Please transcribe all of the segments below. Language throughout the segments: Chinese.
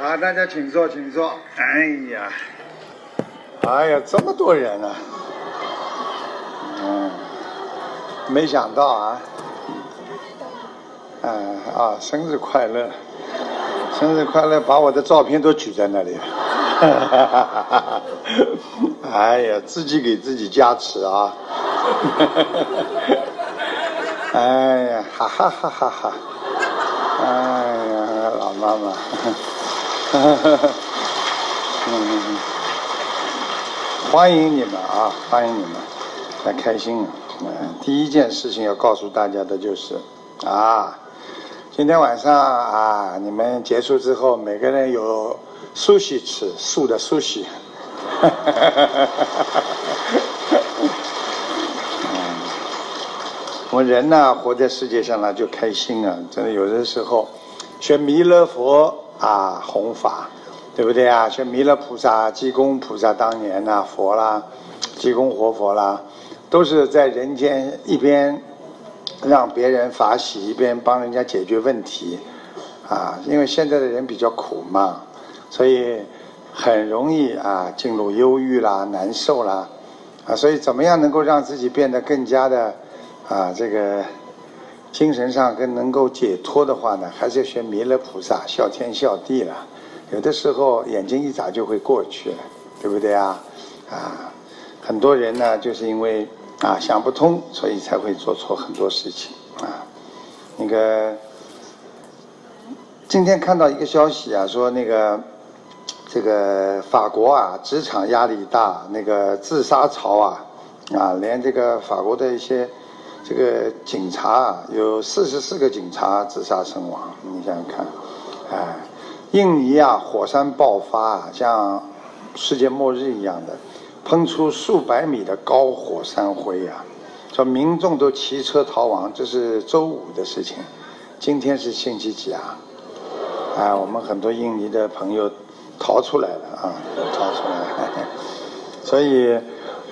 好，大家请坐，请坐。哎呀，哎呀，这么多人啊！嗯，没想到啊，嗯啊，生日快乐，生日快乐！把我的照片都举在那里。哎呀，自己给自己加持啊！哎呀，哈哈哈哈哈！哎呀，老妈妈。嗯，欢迎你们啊，欢迎你们，来开心啊。第一件事情要告诉大家的就是，啊，今天晚上啊，你们结束之后，每个人有苏西吃，素的苏西。我人呢，活在世界上呢，就开心啊！真的，有的时候学弥勒佛。啊，弘法，对不对啊？像弥勒菩萨、济公菩萨当年呐，佛啦，济公活佛啦，都是在人间一边让别人法喜，一边帮人家解决问题。啊，因为现在的人比较苦嘛，所以很容易啊进入忧郁啦、难受啦。啊，所以怎么样能够让自己变得更加的啊这个？精神上更能够解脱的话呢，还是要学弥勒菩萨，孝天孝地了。有的时候眼睛一眨就会过去，对不对啊？啊，很多人呢就是因为啊想不通，所以才会做错很多事情啊。那个今天看到一个消息啊，说那个这个法国啊职场压力大，那个自杀潮啊啊，连这个法国的一些。这个警察，有四十四个警察自杀身亡。你想想看，哎，印尼啊，火山爆发，像世界末日一样的，喷出数百米的高火山灰啊，说民众都骑车逃亡。这是周五的事情，今天是星期几啊？啊，我们很多印尼的朋友逃出来了啊，逃出来了，所以。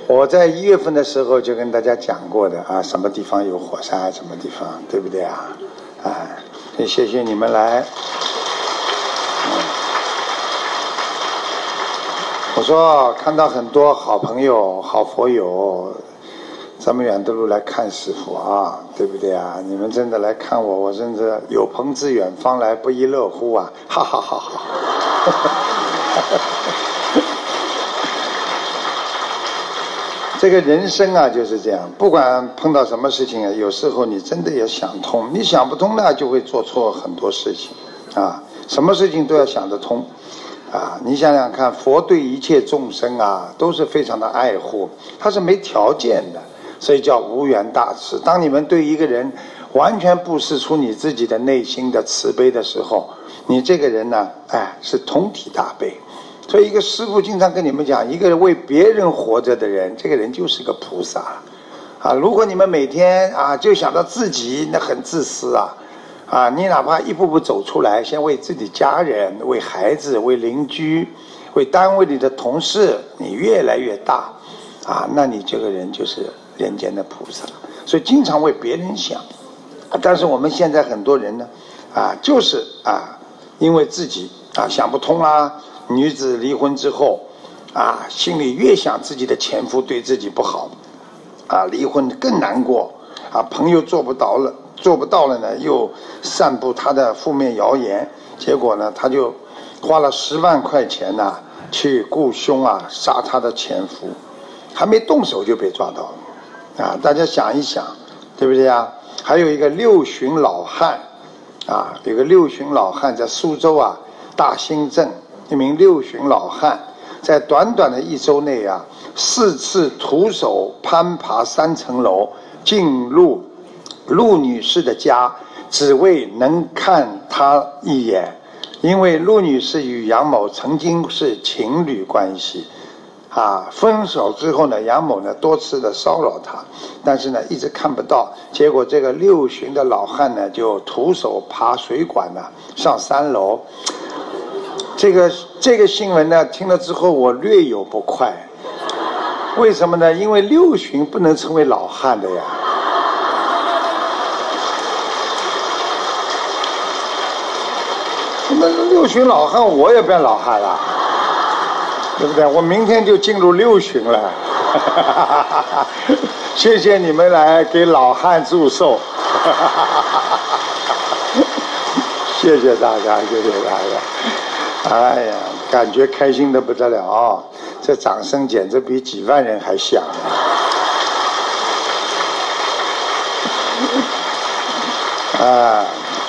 我在一月份的时候就跟大家讲过的啊，什么地方有火山，什么地方，对不对啊？啊，谢谢你们来。我说看到很多好朋友、好佛友，这么远的路来看师傅啊，对不对啊？你们真的来看我，我真的有朋自远方来，不亦乐乎啊！哈哈哈哈。这个人生啊就是这样，不管碰到什么事情啊，有时候你真的要想通，你想不通呢，就会做错很多事情，啊，什么事情都要想得通，啊，你想想看，佛对一切众生啊都是非常的爱护，他是没条件的，所以叫无缘大慈。当你们对一个人完全布施出你自己的内心的慈悲的时候，你这个人呢，哎，是同体大悲。所以，一个师傅经常跟你们讲，一个为别人活着的人，这个人就是个菩萨，啊！如果你们每天啊就想到自己，那很自私啊，啊！你哪怕一步步走出来，先为自己家人、为孩子、为邻居、为单位里的同事，你越来越大，啊！那你这个人就是人间的菩萨。所以，经常为别人想，但是我们现在很多人呢，啊，就是啊，因为自己啊想不通啦。女子离婚之后，啊，心里越想自己的前夫对自己不好，啊，离婚更难过，啊，朋友做不到了，做不到了呢，又散布他的负面谣言，结果呢，他就花了十万块钱呐，去雇凶啊，杀他的前夫，还没动手就被抓到了，啊，大家想一想，对不对啊？还有一个六旬老汉，啊，有个六旬老汉在苏州啊，大兴镇。一名六旬老汉，在短短的一周内啊，四次徒手攀爬三层楼进入陆女士的家，只为能看她一眼。因为陆女士与杨某曾经是情侣关系，啊，分手之后呢，杨某呢多次的骚扰她，但是呢一直看不到。结果这个六旬的老汉呢，就徒手爬水管呢上三楼。这个这个新闻呢，听了之后我略有不快。为什么呢？因为六旬不能成为老汉的呀。那六旬老汉，我也变老汉了，对不对？我明天就进入六旬了。谢谢你们来给老汉祝寿。谢谢大家，谢谢大家。哎呀，感觉开心的不得了啊！这掌声简直比几万人还响。啊，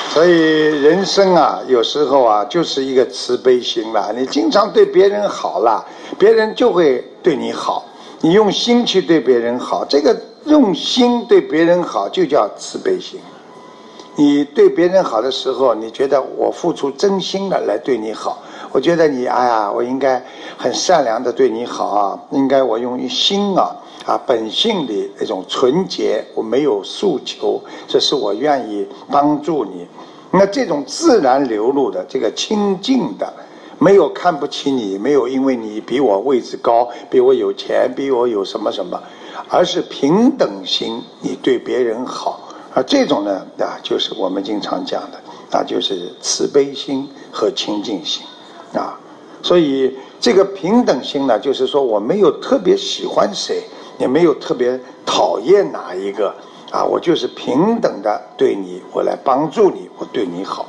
所以人生啊，有时候啊，就是一个慈悲心啦。你经常对别人好了，别人就会对你好。你用心去对别人好，这个用心对别人好就叫慈悲心。你对别人好的时候，你觉得我付出真心的来对你好，我觉得你哎呀，我应该很善良的对你好啊，应该我用心啊。啊，本性的那种纯洁，我没有诉求，这是我愿意帮助你。那这种自然流露的这个清净的，没有看不起你，没有因为你比我位置高，比我有钱，比我有什么什么，而是平等心，你对别人好啊，这种呢啊，就是我们经常讲的，那就是慈悲心和清净心啊。所以这个平等心呢，就是说我没有特别喜欢谁。也没有特别讨厌哪一个啊，我就是平等的对你，我来帮助你，我对你好，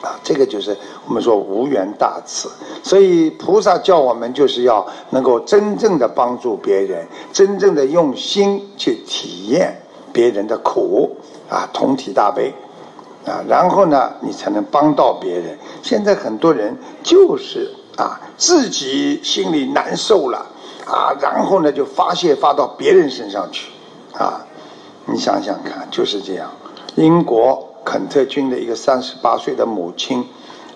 啊，这个就是我们说无缘大慈。所以菩萨叫我们就是要能够真正的帮助别人，真正的用心去体验别人的苦啊，同体大悲啊，然后呢，你才能帮到别人。现在很多人就是啊，自己心里难受了。啊，然后呢，就发泄发到别人身上去，啊，你想想看，就是这样。英国肯特郡的一个三十八岁的母亲，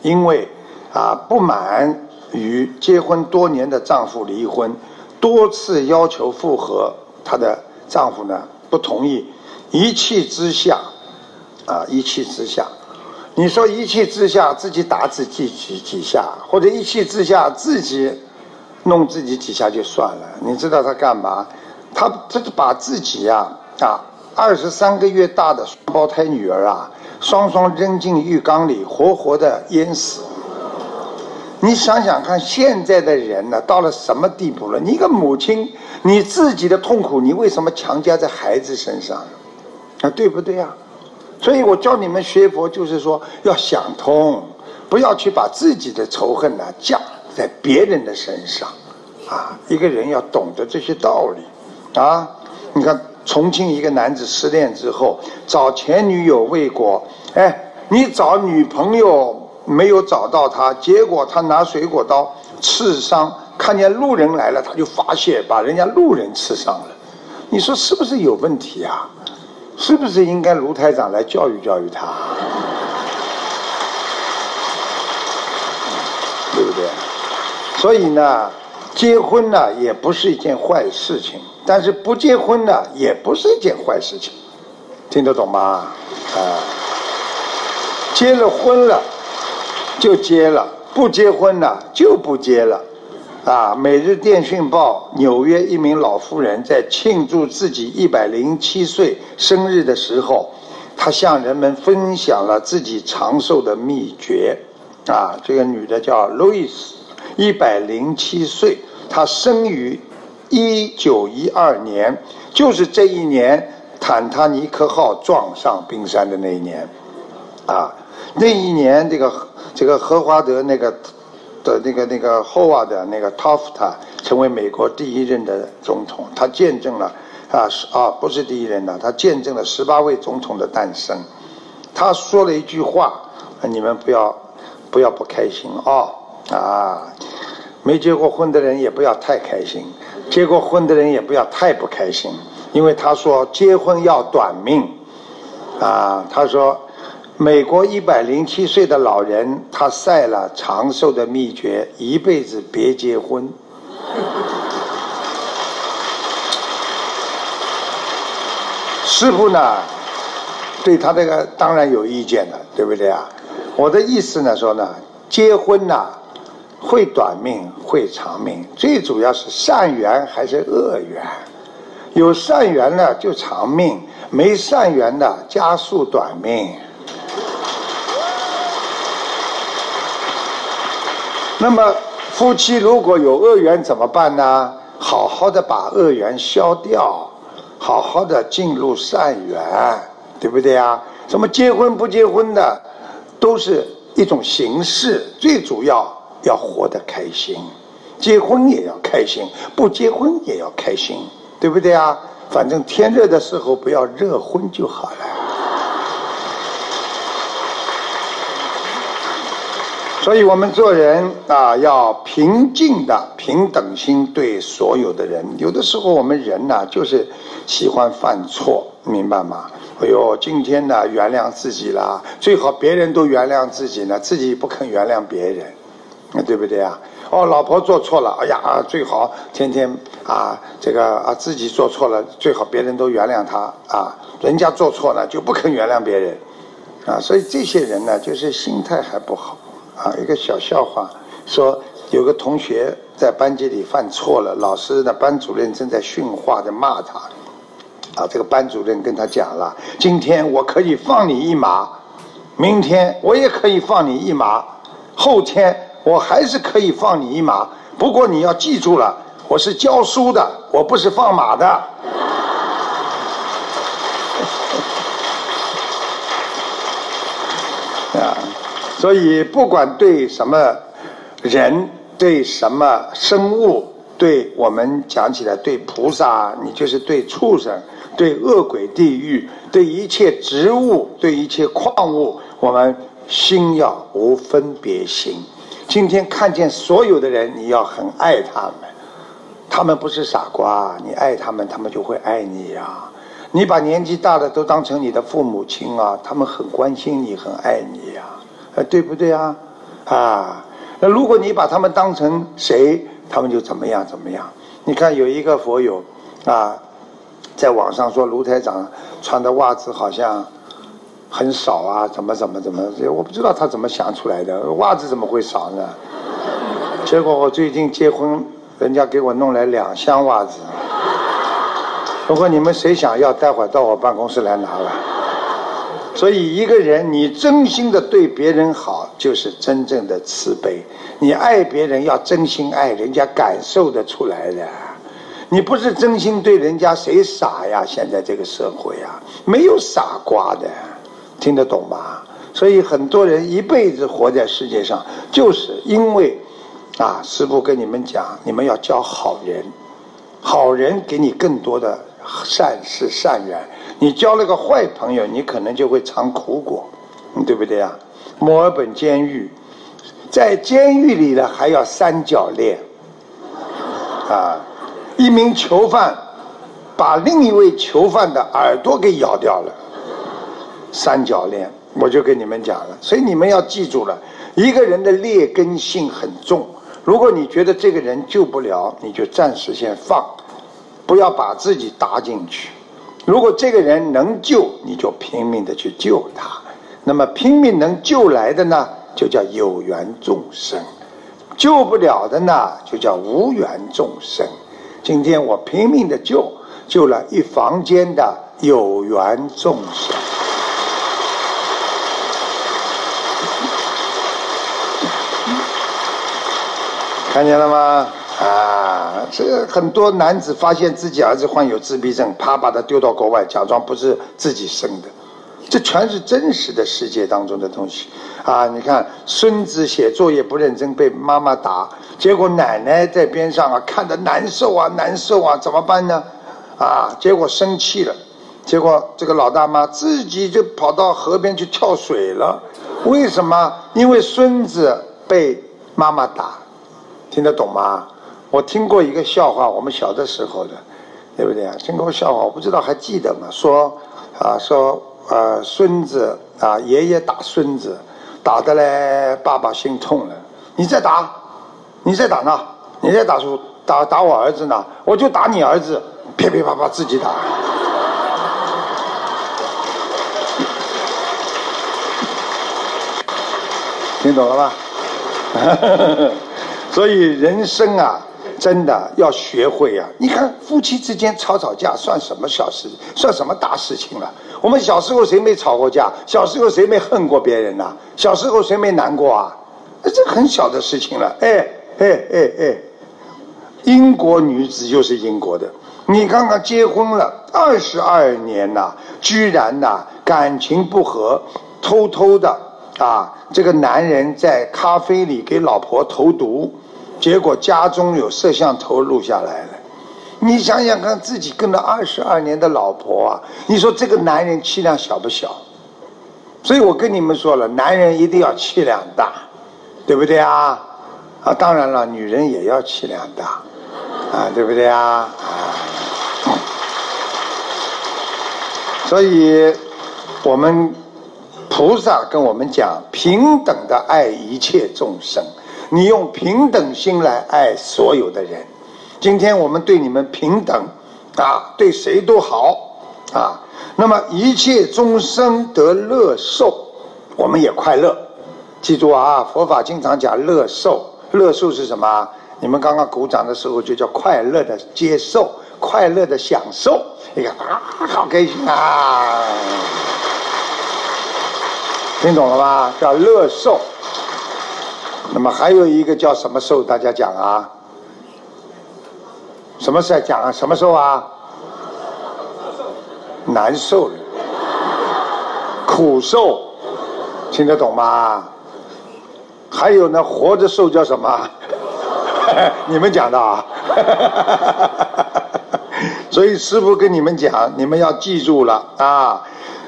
因为啊不满与结婚多年的丈夫离婚，多次要求复合，她的丈夫呢不同意，一气之下，啊一气之下，你说一气之下自己打自己几几下，或者一气之下自己。弄自己几下就算了，你知道他干嘛？他这是把自己呀啊二十三个月大的双胞胎女儿啊，双双扔进浴缸里，活活的淹死。你想想看，现在的人呢，到了什么地步了？你一个母亲，你自己的痛苦，你为什么强加在孩子身上？啊，对不对呀？所以我教你们学佛，就是说要想通，不要去把自己的仇恨呢架。在别人的身上，啊，一个人要懂得这些道理，啊，你看重庆一个男子失恋之后找前女友未果，哎，你找女朋友没有找到他，结果他拿水果刀刺伤，看见路人来了他就发泄，把人家路人刺伤了，你说是不是有问题啊？是不是应该卢台长来教育教育他？对不对？所以呢，结婚呢也不是一件坏事情，但是不结婚呢也不是一件坏事情，听得懂吗？啊，结了婚了就结了，不结婚了就不结了。啊，《每日电讯报》纽约一名老妇人在庆祝自己一百零七岁生日的时候，她向人们分享了自己长寿的秘诀。啊，这个女的叫路易斯。一百零七岁，她生于一九一二年，就是这一年坦塔尼克号撞上冰山的那一年，啊，那一年这个这个荷华德那个的那个那个霍瓦的那个 Tofta 成为美国第一任的总统，他见证了啊啊不是第一任的，他见证了十八位总统的诞生，他说了一句话，你们不要不要不开心啊。啊，没结过婚的人也不要太开心，结过婚的人也不要太不开心，因为他说结婚要短命，啊，他说美国一百零七岁的老人他晒了长寿的秘诀，一辈子别结婚。师傅呢，对他这个当然有意见了，对不对啊？我的意思呢说呢，结婚呢。会短命，会长命，最主要是善缘还是恶缘？有善缘的就长命，没善缘的加速短命。那么夫妻如果有恶缘怎么办呢？好好的把恶缘消掉，好好的进入善缘，对不对啊？什么结婚不结婚的，都是一种形式，最主要要活得开心。结婚也要开心，不结婚也要开心，对不对啊？反正天热的时候不要热昏就好了。所以我们做人啊，要平静的平等心对所有的人。有的时候我们人呢，就是喜欢犯错，明白吗？哎呦，今天呢原谅自己了，最好别人都原谅自己呢，自己不肯原谅别人，对不对啊？哦，老婆做错了，哎呀，最好天天啊，这个啊自己做错了，最好别人都原谅他啊，人家做错了就不肯原谅别人，啊，所以这些人呢，就是心态还不好。啊，一个小笑话，说有个同学在班级里犯错了，老师的班主任正在训话，在骂他。啊，这个班主任跟他讲了：今天我可以放你一马，明天我也可以放你一马，后天我还是可以放你一马。不过你要记住了，我是教书的，我不是放马的。所以，不管对什么人、对什么生物，对我们讲起来，对菩萨，你就是对畜生、对恶鬼、地狱、对一切植物、对一切矿物，我们心要无分别心。今天看见所有的人，你要很爱他们，他们不是傻瓜，你爱他们，他们就会爱你呀。你把年纪大的都当成你的父母亲啊，他们很关心你，很爱你。呃，对不对啊？啊，那如果你把他们当成谁，他们就怎么样怎么样？你看有一个佛友啊，在网上说卢台长穿的袜子好像很少啊，怎么怎么怎么？我不知道他怎么想出来的，袜子怎么会少呢？结果我最近结婚，人家给我弄来两箱袜子。如果你们谁想要，待会儿到我办公室来拿来。所以，一个人你真心的对别人好，就是真正的慈悲。你爱别人要真心爱，人家感受得出来的。你不是真心对人家，谁傻呀？现在这个社会啊，没有傻瓜的，听得懂吗？所以很多人一辈子活在世界上，就是因为，啊，师父跟你们讲，你们要交好人，好人给你更多的善事善缘。你交了个坏朋友，你可能就会尝苦果，对不对啊？墨尔本监狱，在监狱里呢还要三角恋，啊，一名囚犯把另一位囚犯的耳朵给咬掉了，三角恋，我就跟你们讲了，所以你们要记住了，一个人的劣根性很重，如果你觉得这个人救不了，你就暂时先放，不要把自己搭进去。如果这个人能救，你就拼命的去救他。那么拼命能救来的呢，就叫有缘众生；救不了的呢，就叫无缘众生。今天我拼命的救，救了一房间的有缘众生。看见了吗？啊，这个很多男子发现自己儿子患有自闭症，啪把他丢到国外，假装不是自己生的，这全是真实的世界当中的东西。啊，你看孙子写作业不认真被妈妈打，结果奶奶在边上啊看得难受啊难受啊，怎么办呢？啊，结果生气了，结果这个老大妈自己就跑到河边去跳水了。为什么？因为孙子被妈妈打，听得懂吗？我听过一个笑话，我们小的时候的，对不对啊？听过笑话，我不知道还记得吗？说啊，说呃，孙子啊，爷爷打孙子，打的嘞，爸爸心痛了。你再打，你再打呢？你再打出打打我儿子呢？我就打你儿子，噼噼啪啪自己打。听懂了吧？所以人生啊。真的要学会呀！你看夫妻之间吵吵架算什么小事，算什么大事情了？我们小时候谁没吵过架？小时候谁没恨过别人呐？小时候谁没难过啊？这很小的事情了。哎哎哎哎，英国女子就是英国的，你刚刚结婚了二十二年呐，居然呐感情不和，偷偷的啊，这个男人在咖啡里给老婆投毒，结果家中有摄像头录下来了。你想想看，自己跟了二十二年的老婆啊，你说这个男人气量小不小？所以我跟你们说了，男人一定要气量大，对不对啊？啊，当然了，女人也要气量大，啊，对不对啊？所以我们菩萨跟我们讲，平等的爱一切众生，你用平等心来爱所有的人。今天我们对你们平等，啊，对谁都好，啊，那么一切众生得乐受，我们也快乐。记住啊，佛法经常讲乐受，乐受是什么？你们刚刚鼓掌的时候就叫快乐的接受，快乐的享受。你看啊，好开心啊！听懂了吧？叫乐受。那么还有一个叫什么受？大家讲啊？什么在讲啊？什么受啊？难受，苦受，听得懂吗？还有呢，活着受叫什么？你们讲的啊？所以师傅跟你们讲，你们要记住了啊。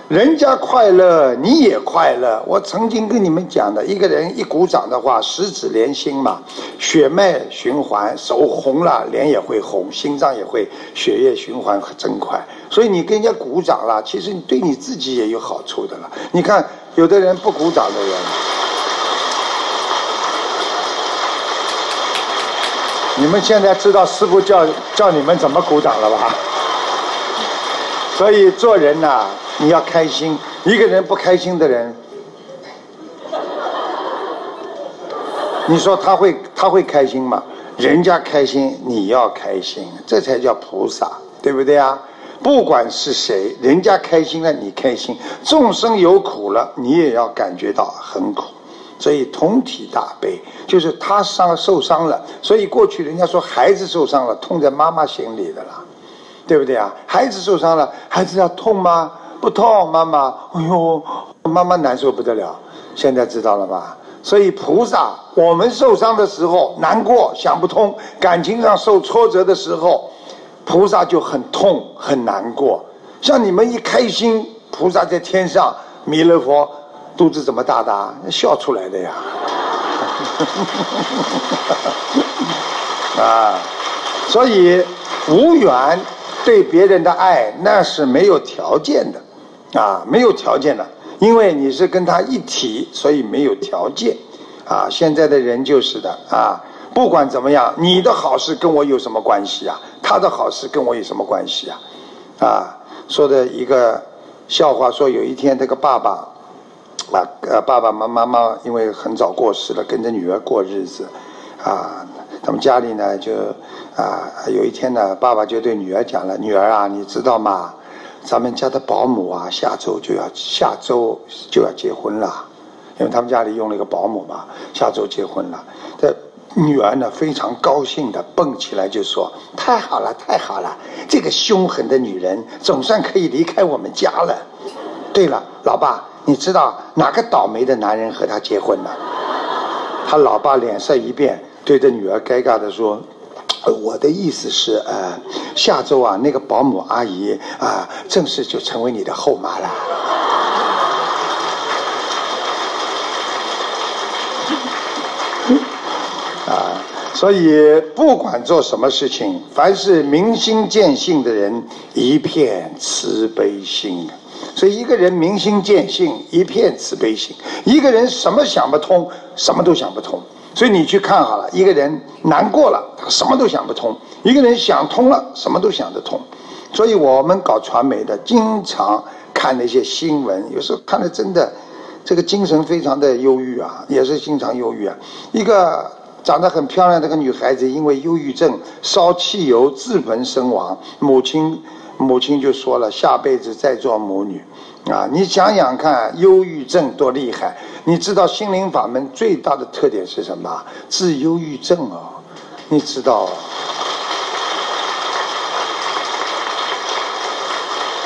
人家快乐，你也快乐。我曾经跟你们讲的，一个人一鼓掌的话，十指连心嘛，血脉循环，手红了，脸也会红，心脏也会血液循环真快。所以你跟人家鼓掌了，其实你对你自己也有好处的了。你看，有的人不鼓掌的人，你们现在知道师傅叫叫你们怎么鼓掌了吧？所以做人呐。你要开心，一个人不开心的人，你说他会他会开心吗？人家开心，你要开心，这才叫菩萨，对不对啊？不管是谁，人家开心了，你开心；众生有苦了，你也要感觉到很苦。所以同体大悲，就是他伤受伤了，所以过去人家说孩子受伤了，痛在妈妈心里的啦，对不对啊？孩子受伤了，孩子要痛吗？不痛，妈妈，哎呦，妈妈难受不得了。现在知道了吧？所以菩萨，我们受伤的时候难过，想不通；感情上受挫折的时候，菩萨就很痛很难过。像你们一开心，菩萨在天上，弥勒佛肚子怎么大的，笑出来的呀。啊，所以无缘对别人的爱，那是没有条件的。啊，没有条件的，因为你是跟他一体，所以没有条件。啊，现在的人就是的啊，不管怎么样，你的好事跟我有什么关系啊？他的好事跟我有什么关系啊？啊，说的一个笑话，说有一天这个爸爸，啊爸爸妈妈妈因为很早过世了，跟着女儿过日子，啊，他们家里呢就啊有一天呢，爸爸就对女儿讲了，女儿啊，你知道吗？咱们家的保姆啊，下周就要下周就要结婚了，因为他们家里用了一个保姆嘛，下周结婚了。这女儿呢非常高兴的蹦起来就说：“太好了，太好了！这个凶狠的女人总算可以离开我们家了。”对了，老爸，你知道哪个倒霉的男人和她结婚了？他老爸脸色一变，对着女儿尴尬的说。我的意思是，呃，下周啊，那个保姆阿姨啊，正式就成为你的后妈了。啊，所以不管做什么事情，凡是明心见性的人，一片慈悲心。所以一个人明心见性，一片慈悲心；一个人什么想不通，什么都想不通。所以你去看好了，一个人难过了，他什么都想不通；一个人想通了，什么都想得通。所以我们搞传媒的，经常看那些新闻，有时候看的真的，这个精神非常的忧郁啊，也是经常忧郁啊。一个长得很漂亮的个女孩子，因为忧郁症烧汽油自焚身亡，母亲母亲就说了，下辈子再做母女。啊，你想想看，忧郁症多厉害！你知道心灵法门最大的特点是什么？治忧郁症哦，你知道？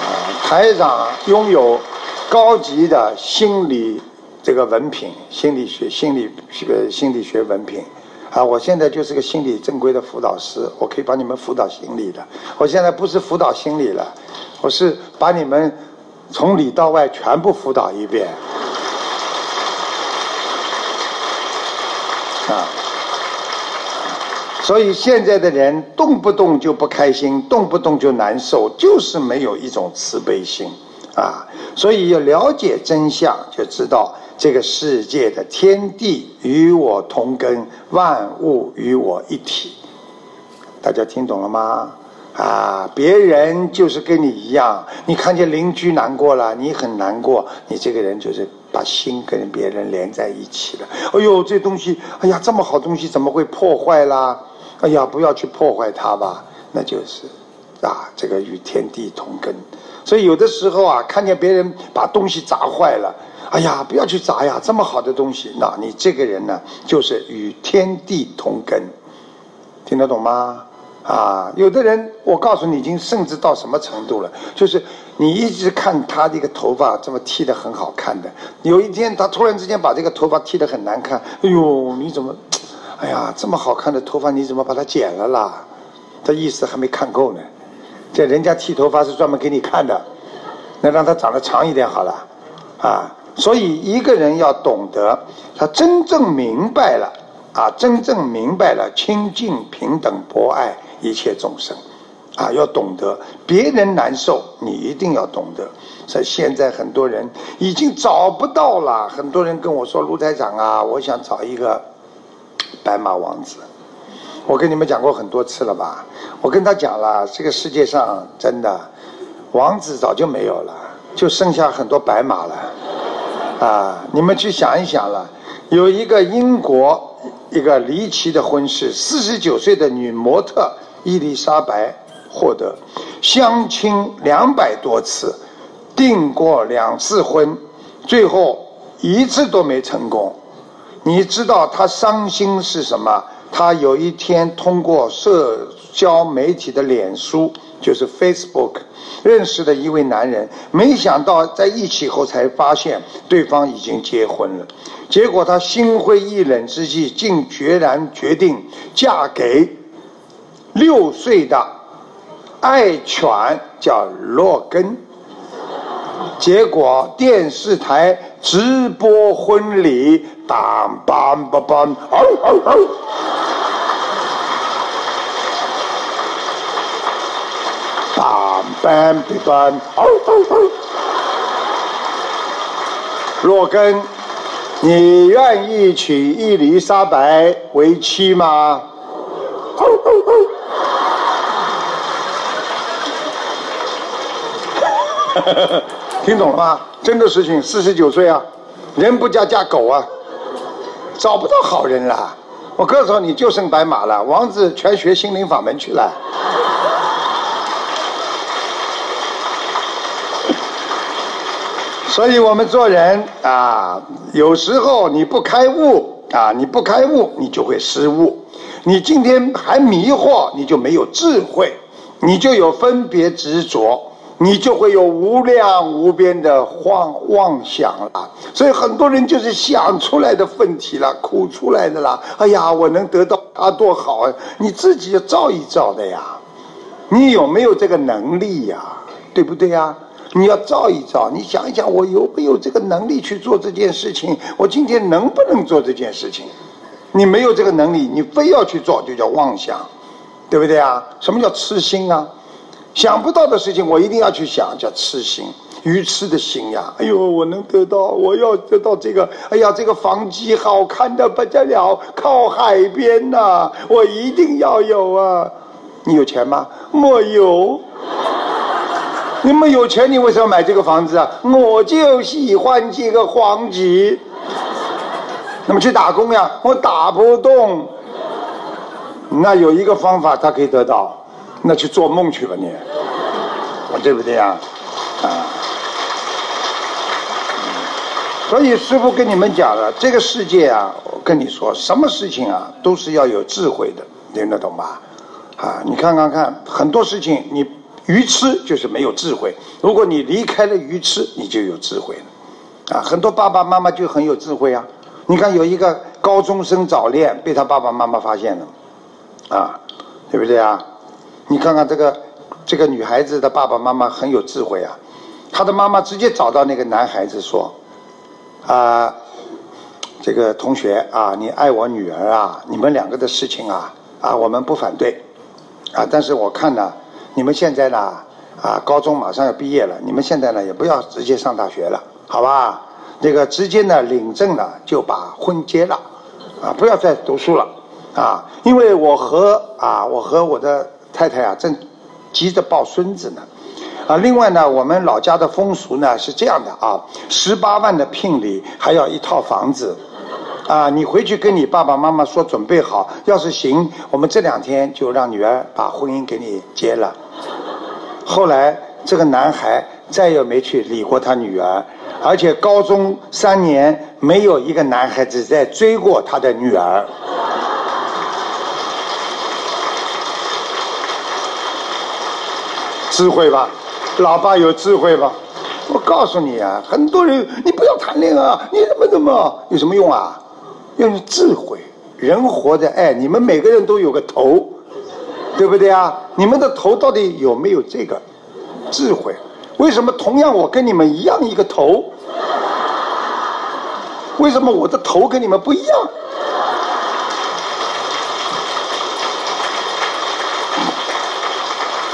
啊，台长拥有高级的心理这个文凭，心理学、心理学、心理学文凭。啊，我现在就是个心理正规的辅导师，我可以帮你们辅导心理的。我现在不是辅导心理了，我是把你们。从里到外全部辅导一遍，啊！所以现在的人动不动就不开心，动不动就难受，就是没有一种慈悲心啊！所以要了解真相，就知道这个世界的天地与我同根，万物与我一体。大家听懂了吗？啊，别人就是跟你一样，你看见邻居难过了，你很难过，你这个人就是把心跟别人连在一起了。哎呦，这东西，哎呀，这么好东西怎么会破坏啦？哎呀，不要去破坏它吧，那就是啊，这个与天地同根。所以有的时候啊，看见别人把东西砸坏了，哎呀，不要去砸呀，这么好的东西，那你这个人呢，就是与天地同根，听得懂吗？啊，有的人，我告诉你，已经甚至到什么程度了？就是你一直看他这个头发这么剃的很好看的，有一天他突然之间把这个头发剃得很难看，哎呦，你怎么？哎呀，这么好看的头发你怎么把它剪了啦？这意思还没看够呢。这人家剃头发是专门给你看的，那让他长得长一点好了。啊，所以一个人要懂得，他真正明白了，啊，真正明白了清净平等博爱。一切众生，啊，要懂得别人难受，你一定要懂得。所以现在很多人已经找不到了。很多人跟我说：“卢台长啊，我想找一个白马王子。”我跟你们讲过很多次了吧？我跟他讲了，这个世界上真的王子早就没有了，就剩下很多白马了。啊，你们去想一想了，有一个英国一个离奇的婚事，四十九岁的女模特。伊丽莎白获得相亲两百多次，订过两次婚，最后一次都没成功。你知道她伤心是什么？她有一天通过社交媒体的脸书，就是 Facebook，认识的一位男人，没想到在一起后才发现对方已经结婚了。结果她心灰意冷之际，竟决然决定嫁给。六岁的爱犬叫洛根，结果电视台直播婚礼，当梆梆梆，嗷嗷嗷，当梆梆梆，嗷嗷嗷。洛根，你愿意娶伊丽莎白为妻吗？听懂了吗？真的事情，四十九岁啊，人不嫁嫁狗啊，找不到好人了。我告诉你，就剩白马了，王子全学心灵法门去了。所以我们做人啊，有时候你不开悟啊，你不开悟，你就会失误。你今天还迷惑，你就没有智慧，你就有分别执着。你就会有无量无边的妄妄想了，所以很多人就是想出来的问题了，苦出来的啦。哎呀，我能得到他多好啊！你自己要照一照的呀，你有没有这个能力呀？对不对呀？你要照一照，你想一想，我有没有这个能力去做这件事情？我今天能不能做这件事情？你没有这个能力，你非要去做，就叫妄想，对不对啊？什么叫痴心啊？想不到的事情，我一定要去想，叫痴心，愚痴的心呀！哎呦，我能得到，我要得到这个，哎呀，这个房基好看的不得了，靠海边呐，我一定要有啊！你有钱吗？没有。你没有钱，你为什么买这个房子啊？我就喜欢这个黄金。那么去打工呀？我打不动。那有一个方法，他可以得到。那去做梦去吧你，对不对呀？啊。所以师傅跟你们讲了，这个世界啊，我跟你说，什么事情啊，都是要有智慧的，听得懂吧？啊，你看看看，很多事情你愚痴就是没有智慧。如果你离开了愚痴，你就有智慧了。啊，很多爸爸妈妈就很有智慧啊。你看有一个高中生早恋，被他爸爸妈妈发现了，啊，对不对啊？你看看这个这个女孩子的爸爸妈妈很有智慧啊，她的妈妈直接找到那个男孩子说。啊，这个同学啊，你爱我女儿啊，你们两个的事情啊，啊，我们不反对，啊，但是我看呢，你们现在呢，啊，高中马上要毕业了，你们现在呢也不要直接上大学了，好吧？这个直接呢领证了就把婚结了，啊，不要再读书了，啊，因为我和啊，我和我的太太啊正急着抱孙子呢。啊，另外呢，我们老家的风俗呢是这样的啊，十八万的聘礼还要一套房子，啊，你回去跟你爸爸妈妈说准备好，要是行，我们这两天就让女儿把婚姻给你结了。后来这个男孩再也没去理过他女儿，而且高中三年没有一个男孩子在追过他的女儿。智慧吧。老爸有智慧吧？我告诉你啊，很多人你不要谈恋爱啊，你怎么怎么有什么用啊？要有智慧。人活着，哎，你们每个人都有个头，对不对啊？你们的头到底有没有这个智慧？为什么同样我跟你们一样一个头？为什么我的头跟你们不一样？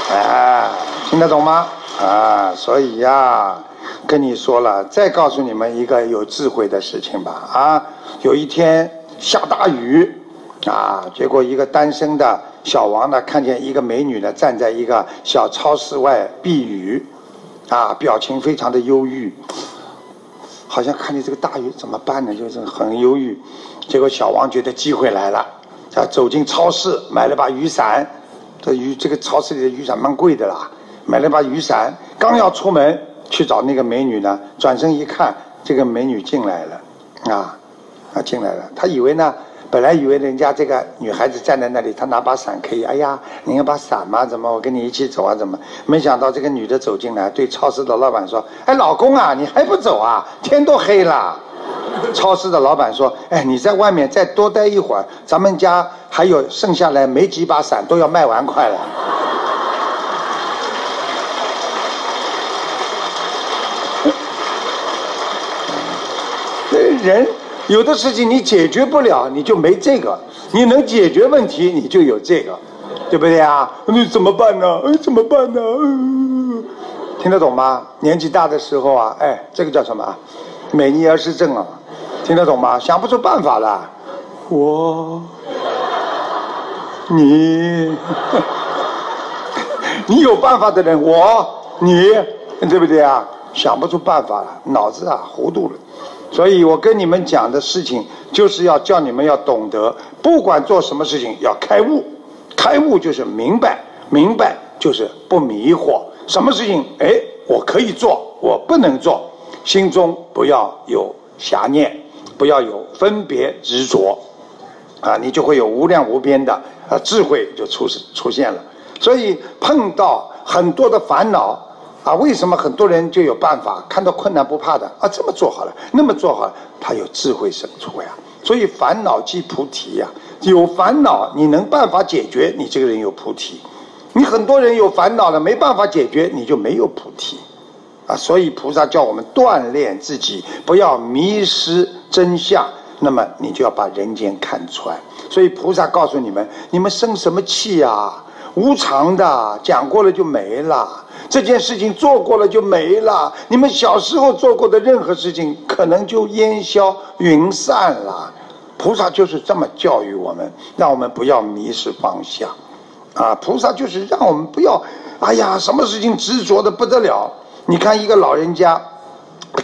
哎，听得懂吗？啊，所以呀，跟你说了，再告诉你们一个有智慧的事情吧。啊，有一天下大雨，啊，结果一个单身的小王呢，看见一个美女呢，站在一个小超市外避雨，啊，表情非常的忧郁，好像看见这个大雨怎么办呢？就是很忧郁。结果小王觉得机会来了，啊，走进超市买了把雨伞，这雨这个超市里的雨伞蛮贵的啦。买了把雨伞，刚要出门去找那个美女呢，转身一看，这个美女进来了，啊，啊进来了。他以为呢，本来以为人家这个女孩子站在那里，他拿把伞可以。哎呀，你要把伞吗？怎么我跟你一起走啊？怎么？没想到这个女的走进来，对超市的老板说：“哎，老公啊，你还不走啊？天都黑了。”超市的老板说：“哎，你在外面再多待一会儿，咱们家还有剩下来没几把伞，都要卖完快了。”人有的事情你解决不了，你就没这个；你能解决问题，你就有这个，对不对啊？你怎么办呢？怎么办呢？听得懂吗？年纪大的时候啊，哎，这个叫什么啊？美尼尔氏症啊，听得懂吗？想不出办法了。我，你，你有办法的人，我，你，对不对啊？想不出办法了，脑子啊糊涂了。所以我跟你们讲的事情，就是要叫你们要懂得，不管做什么事情要开悟，开悟就是明白，明白就是不迷惑。什么事情，哎，我可以做，我不能做，心中不要有遐念，不要有分别执着，啊，你就会有无量无边的啊智慧就出出现了。所以碰到很多的烦恼。啊，为什么很多人就有办法看到困难不怕的啊？这么做好了，那么做好了，他有智慧生出呀。所以烦恼即菩提呀。有烦恼，你能办法解决，你这个人有菩提。你很多人有烦恼了，没办法解决，你就没有菩提。啊，所以菩萨叫我们锻炼自己，不要迷失真相。那么你就要把人间看穿。所以菩萨告诉你们：你们生什么气呀？无常的，讲过了就没了。这件事情做过了就没了，你们小时候做过的任何事情，可能就烟消云散了。菩萨就是这么教育我们，让我们不要迷失方向。啊，菩萨就是让我们不要，哎呀，什么事情执着的不得了。你看一个老人家，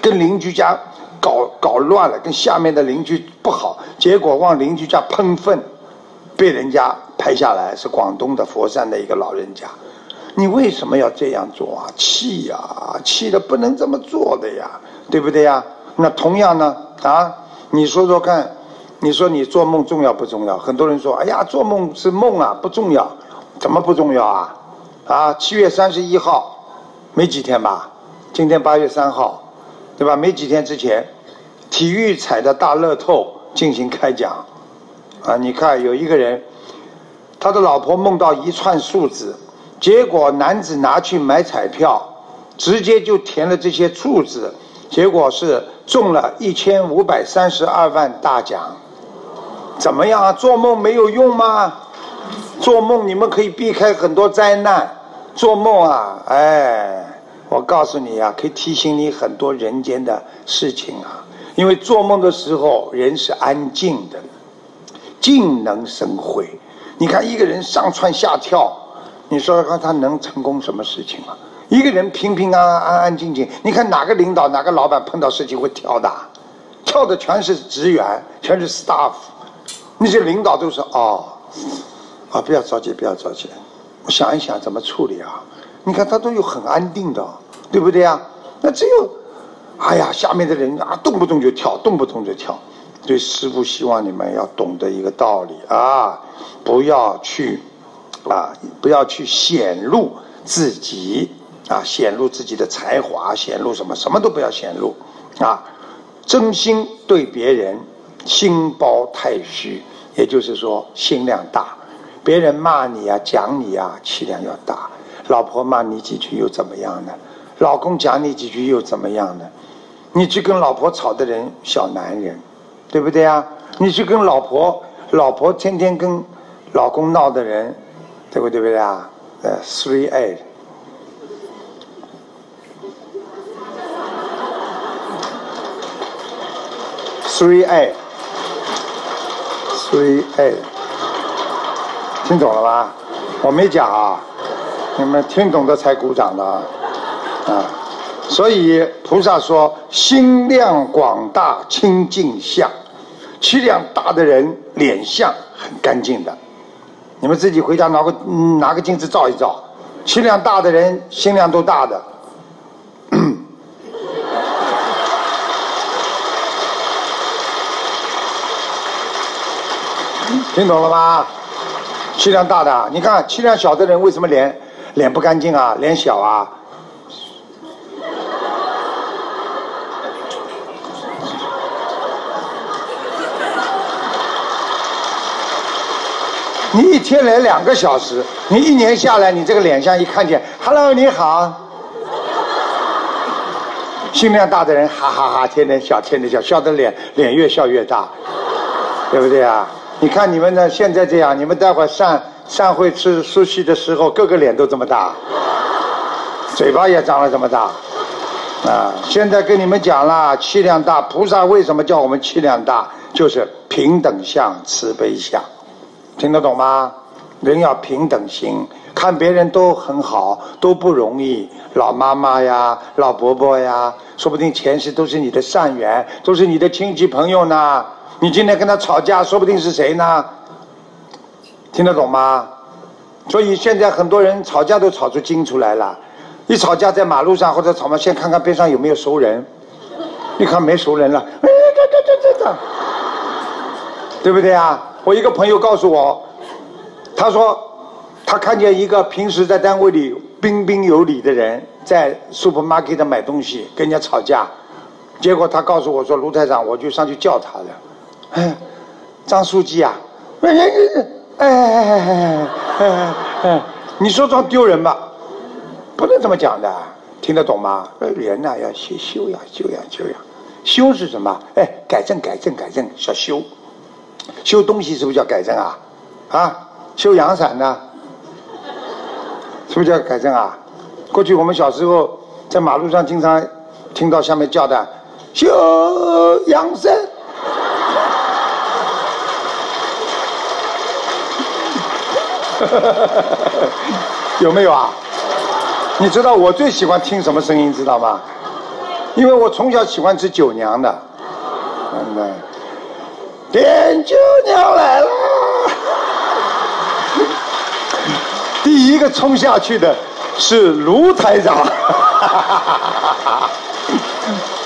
跟邻居家搞搞乱了，跟下面的邻居不好，结果往邻居家喷粪，被人家拍下来，是广东的佛山的一个老人家。你为什么要这样做啊？气呀，气的不能这么做的呀，对不对呀？那同样呢，啊，你说说看，你说你做梦重要不重要？很多人说，哎呀，做梦是梦啊，不重要，怎么不重要啊？啊，七月三十一号，没几天吧？今天八月三号，对吧？没几天之前，体育彩的大乐透进行开奖，啊，你看有一个人，他的老婆梦到一串数字。结果男子拿去买彩票，直接就填了这些数字，结果是中了一千五百三十二万大奖。怎么样啊？做梦没有用吗？做梦你们可以避开很多灾难。做梦啊，哎，我告诉你啊，可以提醒你很多人间的事情啊。因为做梦的时候人是安静的，静能生慧。你看一个人上蹿下跳。你说说看他能成功什么事情啊？一个人平平安安、安安静静，你看哪个领导、哪个老板碰到事情会跳的？跳的全是职员，全是 staff。那些领导都是哦，啊，不要着急，不要着急，我想一想怎么处理啊？你看他都有很安定的，对不对呀？那只有，哎呀，下面的人啊，动不动就跳，动不动就跳。所以师傅希望你们要懂得一个道理啊，不要去。啊，不要去显露自己啊，显露自己的才华，显露什么？什么都不要显露啊！真心对别人，心包太虚，也就是说心量大。别人骂你啊，讲你啊，气量要大。老婆骂你几句又怎么样呢？老公讲你几句又怎么样呢？你去跟老婆吵的人，小男人，对不对啊？你去跟老婆，老婆天天跟老公闹的人。对不对？不对啊？呃，three A，three A，three A，听懂了吧？我没讲啊，你们听懂的才鼓掌的啊。啊，所以菩萨说，心量广大，清净相，气量大的人脸相很干净的。你们自己回家拿个拿个镜子照一照，气量大的人心量都大的，听懂了吗？气量大的，你看气量小的人为什么脸脸不干净啊？脸小啊？你一天来两个小时，你一年下来，你这个脸相一看见，Hello，你好，心量大的人，哈哈哈，天天笑，天天笑，笑的脸脸越笑越大，对不对啊？你看你们呢，现在这样，你们待会散散会吃苏西的时候，个个脸都这么大，嘴巴也长了这么大，啊！现在跟你们讲了，气量大，菩萨为什么叫我们气量大？就是平等相、慈悲相。听得懂吗？人要平等心，看别人都很好，都不容易。老妈妈呀，老伯伯呀，说不定前世都是你的善缘，都是你的亲戚朋友呢。你今天跟他吵架，说不定是谁呢？听得懂吗？所以现在很多人吵架都吵出精出来了。一吵架在马路上或者吵嘛，先看看边上有没有熟人。一看没熟人了，哎，这这这这这，对不对啊？我一个朋友告诉我，他说他看见一个平时在单位里彬彬有礼的人，在 supermarket 买东西跟人家吵架，结果他告诉我说：“卢台长，我就上去叫他的。”哎，张书记啊，哎哎哎哎哎哎哎，你说装丢人吧？不能这么讲的，听得懂吗？人呐要先修养，修养，修养。修是什么？哎，改正，改正，改正，叫修。修东西是不是叫改正啊？啊，修阳伞呢？是不是叫改正啊？过去我们小时候在马路上经常听到下面叫的“修阳伞”，有没有啊？你知道我最喜欢听什么声音知道吗？因为我从小喜欢吃酒娘的，嗯。点酒娘来了，第一个冲下去的是卢台长，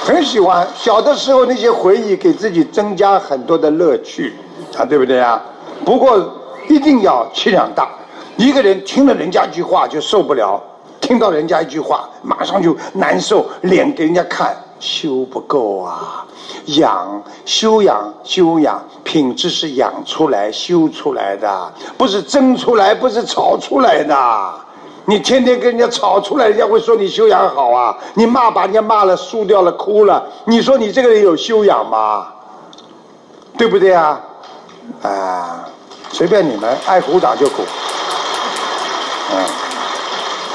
很喜欢。小的时候那些回忆给自己增加很多的乐趣啊，对不对啊？不过一定要气量大，一个人听了人家一句话就受不了，听到人家一句话马上就难受，脸给人家看。修不够啊，养修养修养，品质是养出来修出来的，不是争出来，不是吵出来的。你天天跟人家吵出来，人家会说你修养好啊。你骂把人家骂了，输掉了，哭了，你说你这个人有修养吗？对不对啊？啊，随便你们爱鼓掌就鼓。嗯，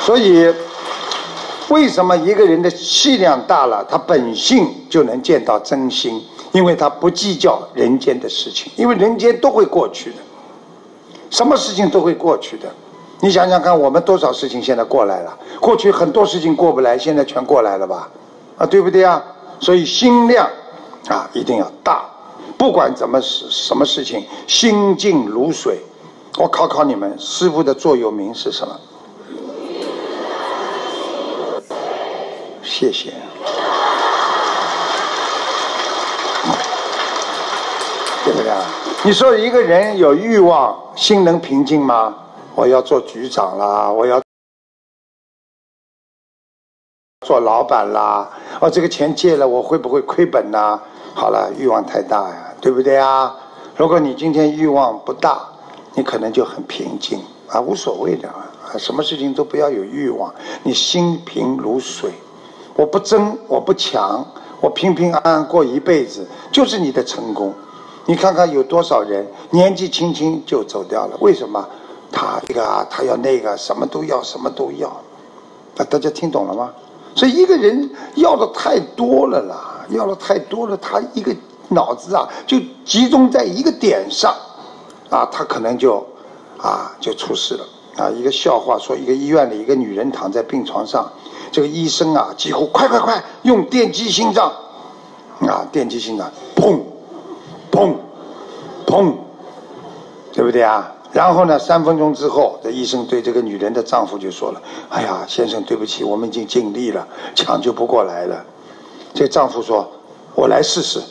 所以。为什么一个人的气量大了，他本性就能见到真心？因为他不计较人间的事情，因为人间都会过去的，什么事情都会过去的。你想想看，我们多少事情现在过来了？过去很多事情过不来，现在全过来了吧？啊，对不对啊？所以心量啊一定要大，不管怎么什什么事情，心静如水。我考考你们，师傅的座右铭是什么？谢谢。对不对？你说一个人有欲望，心能平静吗？我要做局长啦，我要做老板啦。哦，这个钱借了，我会不会亏本呢？好了，欲望太大呀，对不对啊？如果你今天欲望不大，你可能就很平静啊，无所谓的啊，什么事情都不要有欲望，你心平如水。我不争，我不抢，我平平安安过一辈子，就是你的成功。你看看有多少人年纪轻轻就走掉了？为什么？他这个啊，他要那个，什么都要，什么都要。啊，大家听懂了吗？所以一个人要的太多了啦，要的太多了，他一个脑子啊就集中在一个点上，啊，他可能就啊就出事了。啊，一个笑话说，一个医院里一个女人躺在病床上。这个医生啊，几乎快快快用电击心脏，啊，电击心脏，砰，砰，砰，对不对啊？然后呢，三分钟之后，这医生对这个女人的丈夫就说了：“哎呀，先生，对不起，我们已经尽力了，抢救不过来了。”这丈夫说：“我来试试。”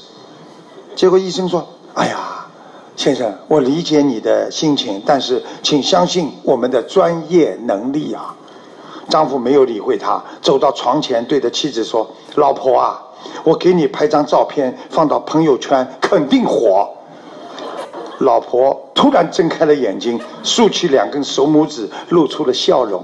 结果医生说：“哎呀，先生，我理解你的心情，但是请相信我们的专业能力啊。”丈夫没有理会她，走到床前，对着妻子说：“老婆啊，我给你拍张照片，放到朋友圈，肯定火。”老婆突然睁开了眼睛，竖起两根手拇指，露出了笑容。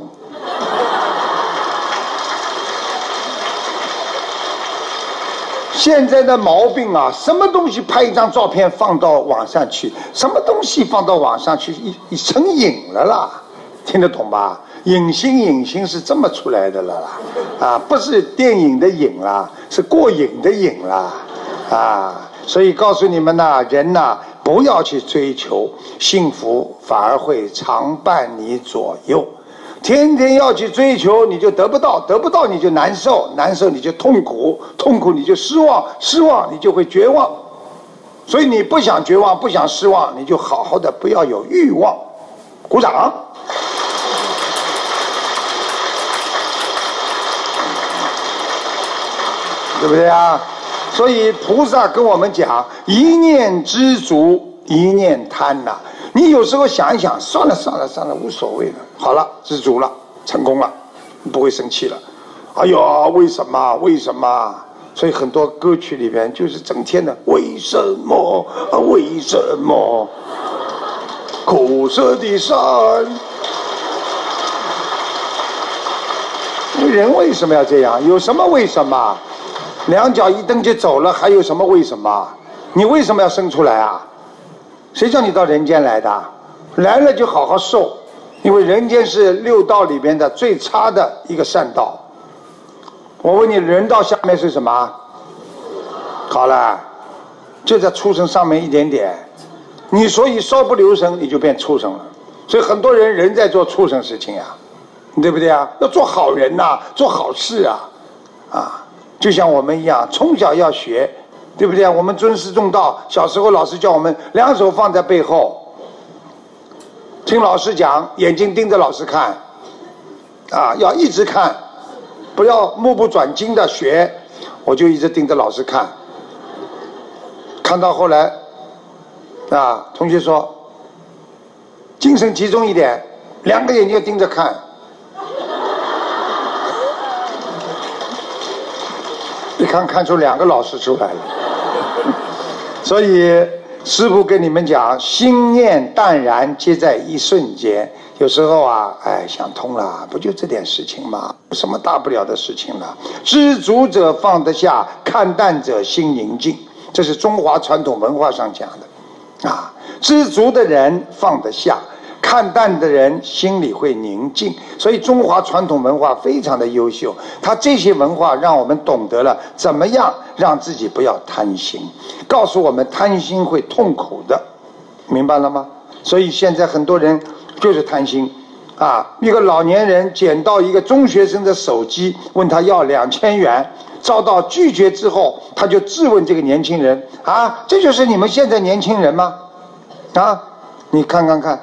现在的毛病啊，什么东西拍一张照片放到网上去，什么东西放到网上去，一一成瘾了啦，听得懂吧？影星，影星是这么出来的了啦，啊，不是电影的影啦，是过瘾的瘾啦，啊，所以告诉你们呐，人呐，不要去追求幸福，反而会常伴你左右。天天要去追求，你就得不到，得不到你就难受，难受你就痛苦，痛苦你就失望，失望你就会绝望。所以你不想绝望，不想失望，你就好好的不要有欲望。鼓掌。对不对啊？所以菩萨跟我们讲：一念知足，一念贪呐。你有时候想一想，算了算了算了，无所谓了。好了，知足了，成功了，不会生气了。哎呦，为什么？为什么？所以很多歌曲里边就是整天的为什么啊？为什么？苦涩的山。人为什么要这样？有什么为什么？两脚一蹬就走了，还有什么为什么？你为什么要生出来啊？谁叫你到人间来的？来了就好好受，因为人间是六道里边的最差的一个善道。我问你，人道下面是什么？好了，就在畜生上面一点点。你所以稍不留神，你就变畜生了。所以很多人人在做畜生事情呀，对不对啊？要做好人呐，做好事啊，啊。就像我们一样，从小要学，对不对啊？我们尊师重道，小时候老师叫我们两手放在背后，听老师讲，眼睛盯着老师看，啊，要一直看，不要目不转睛的学，我就一直盯着老师看，看到后来，啊，同学说，精神集中一点，两个眼睛盯着看，一看看出两个老师出来了，所以师傅跟你们讲，心念淡然，皆在一瞬间。有时候啊，哎，想通了，不就这点事情吗？什么大不了的事情了？知足者放得下，看淡者心宁静。这是中华传统文化上讲的，啊，知足的人放得下，看淡的人心里会宁静。所以中华传统文化非常的优秀，它这些文化让我们懂得了怎么样让自己不要贪心，告诉我们贪心会痛苦的，明白了吗？所以现在很多人。就是贪心，啊！一个老年人捡到一个中学生的手机，问他要两千元，遭到拒绝之后，他就质问这个年轻人：啊，这就是你们现在年轻人吗？啊，你看看看，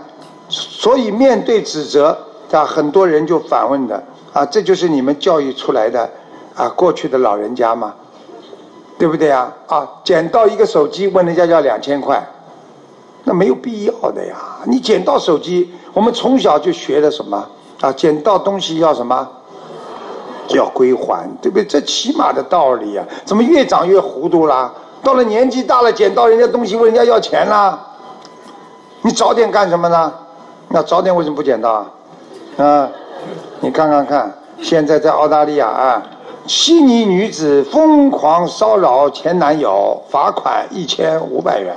所以面对指责，啊，很多人就反问的：啊，这就是你们教育出来的啊，过去的老人家吗？对不对啊？啊，捡到一个手机，问人家要两千块，那没有必要的呀！你捡到手机。我们从小就学的什么啊？捡到东西要什么？要归还，对不对？这起码的道理啊！怎么越长越糊涂啦？到了年纪大了，捡到人家东西问人家要钱啦？你早点干什么呢？那早点为什么不捡到？啊？你看看看，现在在澳大利亚啊，悉尼女子疯狂骚扰前男友，罚款一千五百元。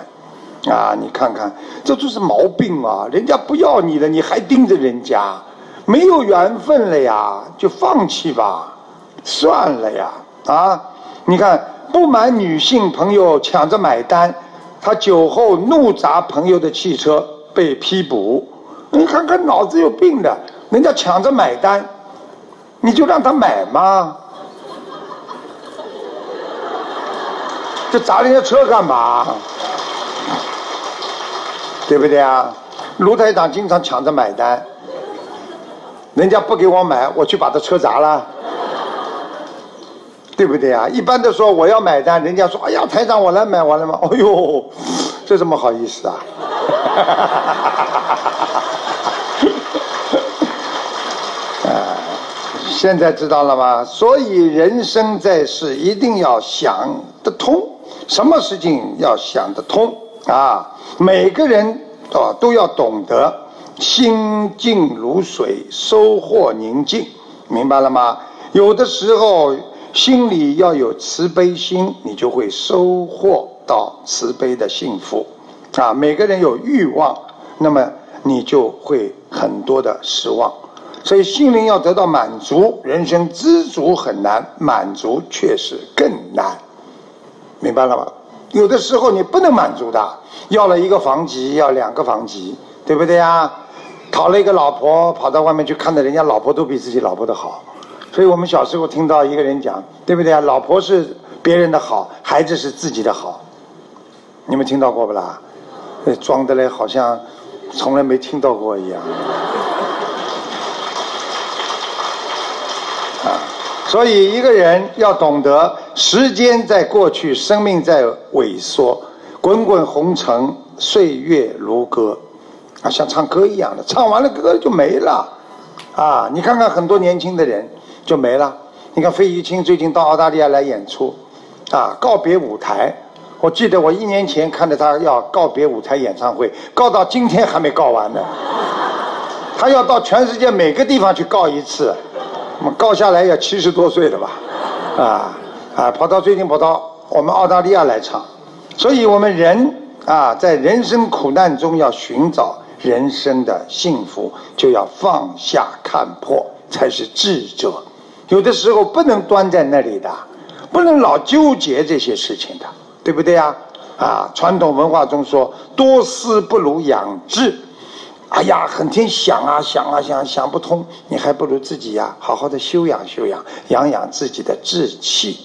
啊，你看看，这就是毛病啊！人家不要你了，你还盯着人家，没有缘分了呀，就放弃吧，算了呀！啊，你看，不满女性朋友抢着买单，他酒后怒砸朋友的汽车被批捕。你看看，脑子有病的，人家抢着买单，你就让他买吗？这砸人家车干嘛？对不对啊？卢台长经常抢着买单，人家不给我买，我去把他车砸了，对不对啊？一般的说我要买单，人家说哎呀台长我来买完了吗？哎呦，这怎么好意思？啊，现在知道了吗？所以人生在世一定要想得通，什么事情要想得通啊？每个人啊都要懂得心静如水，收获宁静，明白了吗？有的时候心里要有慈悲心，你就会收获到慈悲的幸福。啊，每个人有欲望，那么你就会很多的失望。所以心灵要得到满足，人生知足很难，满足确实更难，明白了吗？有的时候你不能满足的。要了一个房级，要两个房级，对不对呀？讨了一个老婆，跑到外面去看到人家老婆都比自己老婆的好，所以我们小时候听到一个人讲，对不对啊？老婆是别人的好，孩子是自己的好，你们听到过不啦？装的嘞，好像从来没听到过一样。所以一个人要懂得，时间在过去，生命在萎缩。滚滚红尘，岁月如歌，啊，像唱歌一样的，唱完了歌就没了，啊，你看看很多年轻的人就没了。你看费玉清最近到澳大利亚来演出，啊，告别舞台。我记得我一年前看着他要告别舞台演唱会，告到今天还没告完呢。他要到全世界每个地方去告一次，那么告下来要七十多岁了吧，啊啊，跑到最近跑到我们澳大利亚来唱。所以，我们人啊，在人生苦难中要寻找人生的幸福，就要放下看破，才是智者。有的时候不能端在那里的，不能老纠结这些事情的，对不对呀？啊，传统文化中说，多思不如养志。哎呀，整天想啊想啊想，想不通，你还不如自己呀，好好的修养修养，养养自己的志气，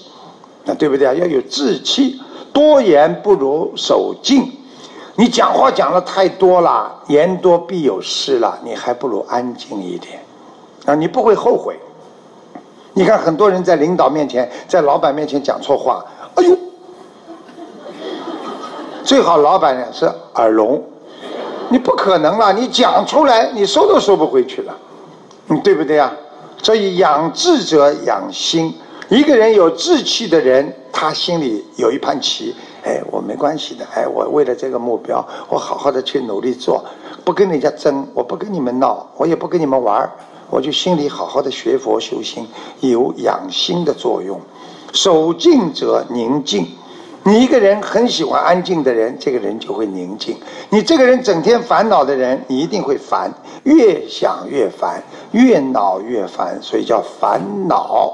那对不对啊？要有志气。多言不如守静，你讲话讲的太多了，言多必有失了，你还不如安静一点，啊，你不会后悔。你看很多人在领导面前、在老板面前讲错话，哎呦，最好老板呢是耳聋，你不可能了，你讲出来你收都收不回去了，嗯，对不对啊？所以养志者养心，一个人有志气的人，他心里有一盘棋，哎，我没关系的，哎，我为了这个目标，我好好的去努力做，不跟人家争，我不跟你们闹，我也不跟你们玩。我就心里好好的学佛修心，有养心的作用。守静者宁静，你一个人很喜欢安静的人，这个人就会宁静。你这个人整天烦恼的人，你一定会烦，越想越烦，越恼越烦，所以叫烦恼。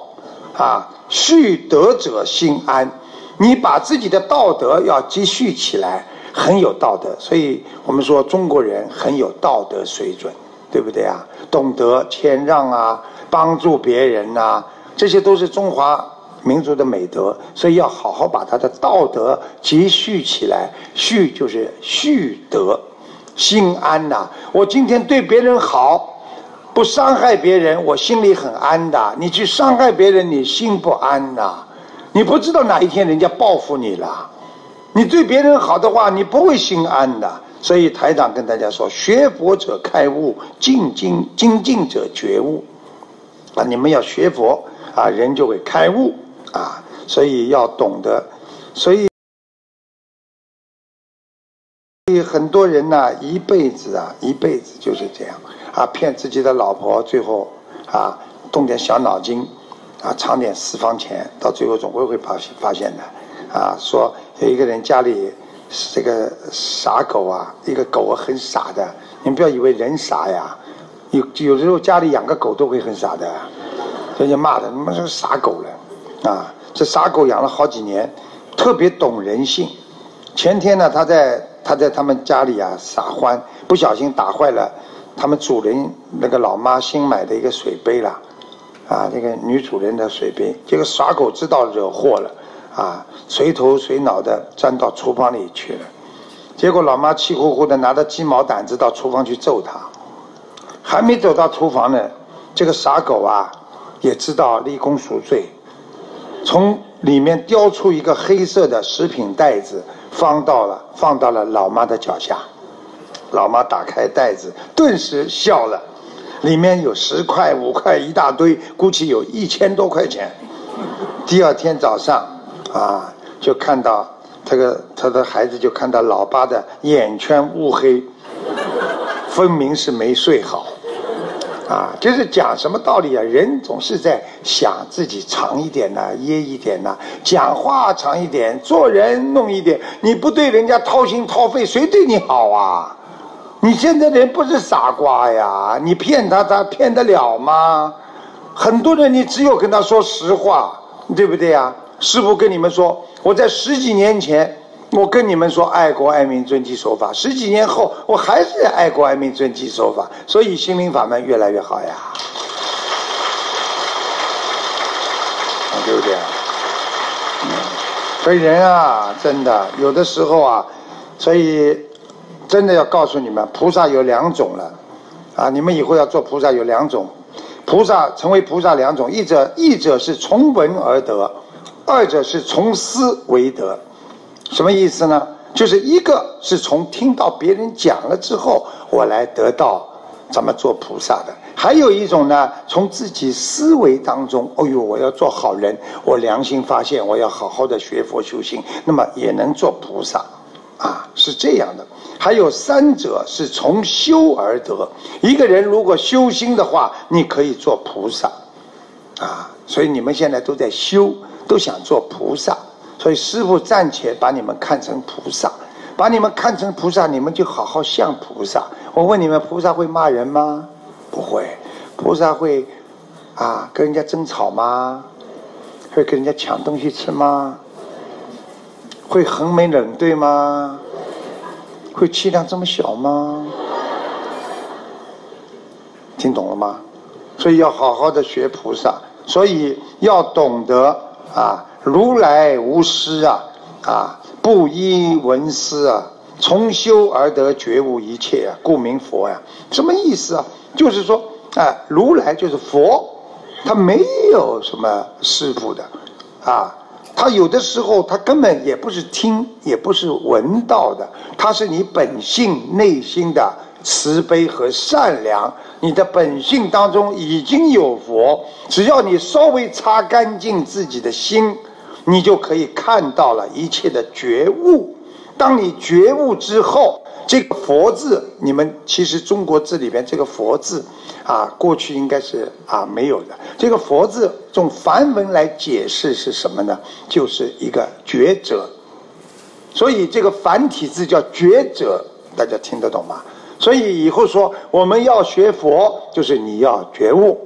啊，蓄德者心安，你把自己的道德要积蓄起来，很有道德。所以我们说中国人很有道德水准。对不对啊？懂得谦让啊，帮助别人呐，这些都是中华民族的美德，所以要好好把他的道德积蓄起来。蓄就是蓄德，心安呐。我今天对别人好，不伤害别人，我心里很安的。你去伤害别人，你心不安呐。你不知道哪一天人家报复你了。你对别人好的话，你不会心安的。所以台长跟大家说：学佛者开悟，进进精进者觉悟。啊，你们要学佛啊，人就会开悟啊。所以要懂得，所以，所以很多人呢，一辈子啊，一辈子就是这样啊，骗自己的老婆，最后啊，动点小脑筋啊，藏点私房钱，到最后总归会发现发现的啊。说有一个人家里。这个傻狗啊，一个狗很傻的，你不要以为人傻呀，有有的时候家里养个狗都会很傻的，人家骂他，你们是傻狗了，啊，这傻狗养了好几年，特别懂人性。前天呢，他在他在他们家里啊撒欢，不小心打坏了他们主人那个老妈新买的一个水杯了，啊，这个女主人的水杯，这个傻狗知道惹祸了。啊，随头随脑的钻到厨房里去了，结果老妈气呼呼的拿着鸡毛掸子到厨房去揍他，还没走到厨房呢，这个傻狗啊，也知道立功赎罪，从里面叼出一个黑色的食品袋子，放到了放到了老妈的脚下，老妈打开袋子，顿时笑了，里面有十块五块一大堆，估计有一千多块钱。第二天早上。啊，就看到这个他的孩子就看到老爸的眼圈乌黑，分明是没睡好，啊，就是讲什么道理啊？人总是在想自己长一点呐，掖一点呐，讲话长一点，做人弄一点。你不对人家掏心掏肺，谁对你好啊？你现在人不是傻瓜呀，你骗他，他骗得了吗？很多人你只有跟他说实话，对不对呀？师傅跟你们说，我在十几年前，我跟你们说爱国爱民遵纪守法，十几年后我还是爱国爱民遵纪守法，所以心灵法门越来越好呀，对不对啊？所以人啊，真的有的时候啊，所以真的要告诉你们，菩萨有两种了，啊，你们以后要做菩萨有两种，菩萨成为菩萨两种，一者一者是从闻而得。二者是从思为德，什么意思呢？就是一个是从听到别人讲了之后，我来得到怎么做菩萨的；还有一种呢，从自己思维当中，哦呦，我要做好人，我良心发现，我要好好的学佛修行，那么也能做菩萨，啊，是这样的。还有三者是从修而得，一个人如果修心的话，你可以做菩萨，啊，所以你们现在都在修。都想做菩萨，所以师傅暂且把你们看成菩萨，把你们看成菩萨，你们就好好像菩萨。我问你们，菩萨会骂人吗？不会。菩萨会啊跟人家争吵吗？会跟人家抢东西吃吗？会横眉冷对吗？会气量这么小吗？听懂了吗？所以要好好的学菩萨，所以要懂得。啊，如来无师啊，啊，不依闻思啊，从修而得觉悟一切啊，故名佛呀。什么意思啊？就是说，啊，如来就是佛，他没有什么师傅的，啊，他有的时候他根本也不是听，也不是闻到的，他是你本性内心的慈悲和善良，你的本性当中已经有佛，只要你稍微擦干净自己的心，你就可以看到了一切的觉悟。当你觉悟之后，这个“佛”字，你们其实中国字里边这个“佛”字，啊，过去应该是啊没有的。这个“佛”字用梵文来解释是什么呢？就是一个觉者。所以这个繁体字叫“觉者”，大家听得懂吗？所以以后说我们要学佛，就是你要觉悟。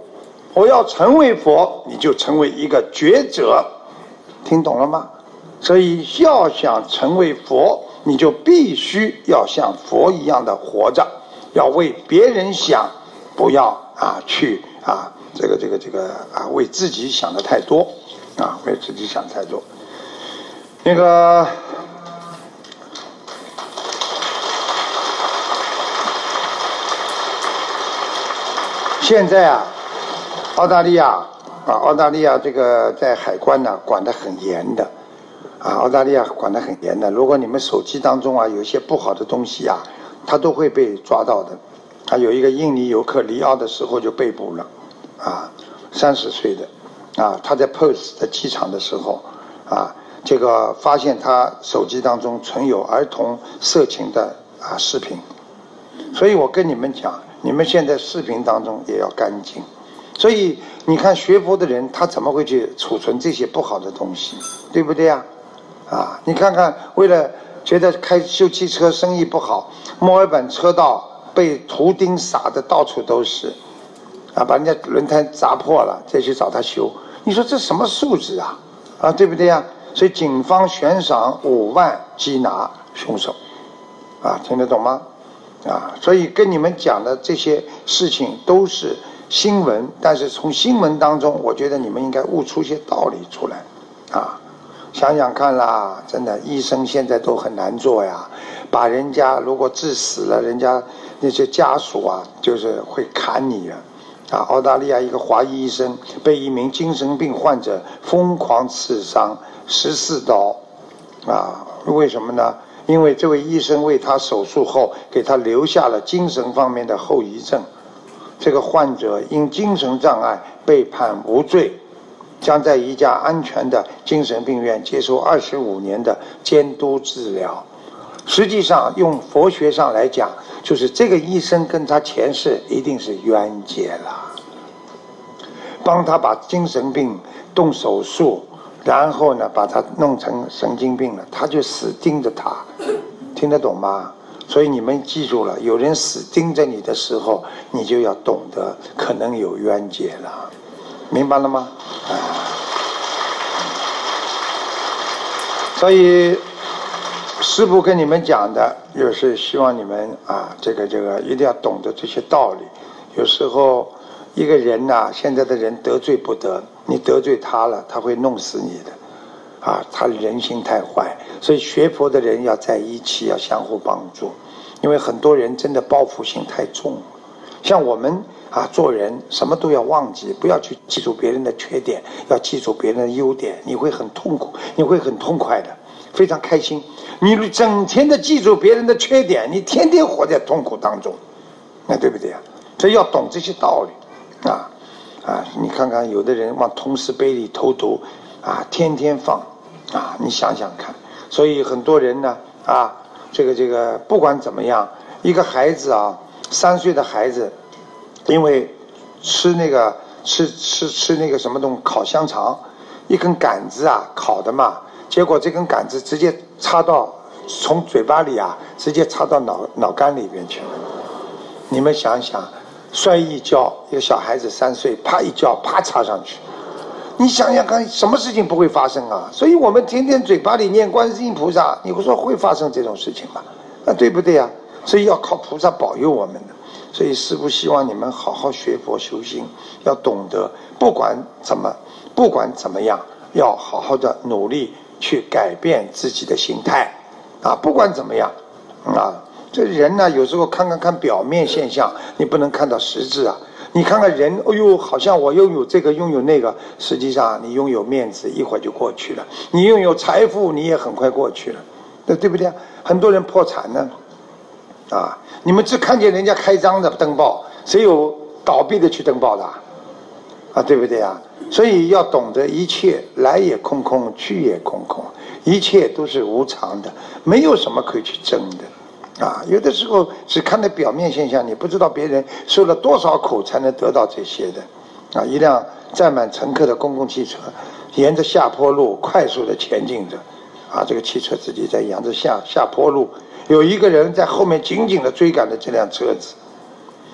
我要成为佛，你就成为一个觉者，听懂了吗？所以要想成为佛，你就必须要像佛一样的活着，要为别人想，不要啊去啊这个这个这个啊为自己想的太多，啊为自己想太多。那个现在啊，澳大利亚啊澳大利亚这个在海关呢管得很严的。啊，澳大利亚管得很严的。如果你们手机当中啊有一些不好的东西啊，他都会被抓到的。啊，有一个印尼游客离澳的时候就被捕了，啊，三十岁的，啊，他在 POS 的机场的时候，啊，这个发现他手机当中存有儿童色情的啊视频。所以我跟你们讲，你们现在视频当中也要干净。所以你看学佛的人，他怎么会去储存这些不好的东西，对不对呀？啊，你看看，为了觉得开修汽车生意不好，墨尔本车道被图钉撒的到处都是，啊，把人家轮胎砸破了，再去找他修，你说这什么素质啊？啊，对不对呀？所以警方悬赏五万缉拿凶手，啊，听得懂吗？啊，所以跟你们讲的这些事情都是新闻，但是从新闻当中，我觉得你们应该悟出些道理出来，啊。想想看啦，真的，医生现在都很难做呀。把人家如果治死了，人家那些家属啊，就是会砍你啊。啊，澳大利亚一个华裔医生被一名精神病患者疯狂刺伤十四刀，啊，为什么呢？因为这位医生为他手术后给他留下了精神方面的后遗症。这个患者因精神障碍被判无罪。将在一家安全的精神病院接受二十五年的监督治疗。实际上，用佛学上来讲，就是这个医生跟他前世一定是冤结了，帮他把精神病动手术，然后呢把他弄成神经病了，他就死盯着他，听得懂吗？所以你们记住了，有人死盯着你的时候，你就要懂得可能有冤结了。明白了吗？啊，所以师傅跟你们讲的，就是希望你们啊，这个这个一定要懂得这些道理。有时候一个人呐，现在的人得罪不得，你得罪他了，他会弄死你的。啊，他人心太坏，所以学佛的人要在一起，要相互帮助。因为很多人真的报复心太重，像我们。啊，做人什么都要忘记，不要去记住别人的缺点，要记住别人的优点，你会很痛苦，你会很痛快的，非常开心。你整天的记住别人的缺点，你天天活在痛苦当中，那对不对啊？所以要懂这些道理，啊啊，你看看有的人往同事杯里投毒，啊，天天放，啊，你想想看。所以很多人呢，啊，这个这个不管怎么样，一个孩子啊，三岁的孩子。因为吃那个吃吃吃那个什么东西烤香肠，一根杆子啊烤的嘛，结果这根杆子直接插到从嘴巴里啊直接插到脑脑干里边去了。你们想想，摔一跤，一个小孩子三岁，啪一跤，啪插上去，你想想看，什么事情不会发生啊？所以我们天天嘴巴里念观世音菩萨，你不说会发生这种事情吗？啊，对不对呀？所以要靠菩萨保佑我们的。所以师父希望你们好好学佛修心，要懂得不管怎么，不管怎么样，要好好的努力去改变自己的心态，啊，不管怎么样，啊，这人呢有时候看看看表面现象，你不能看到实质啊。你看看人，哎呦，好像我拥有这个，拥有那个，实际上你拥有面子，一会儿就过去了；你拥有财富，你也很快过去了，那对不对？很多人破产呢，啊，你们只看见人家开张的登报，谁有倒闭的去登报的？啊，对不对啊？所以要懂得一切来也空空，去也空空，一切都是无常的，没有什么可以去争的。啊，有的时候只看到表面现象，你不知道别人受了多少苦才能得到这些的。啊，一辆载满乘客的公共汽车，沿着下坡路快速的前进着，啊，这个汽车自己在沿着下下坡路，有一个人在后面紧紧的追赶着这辆车子，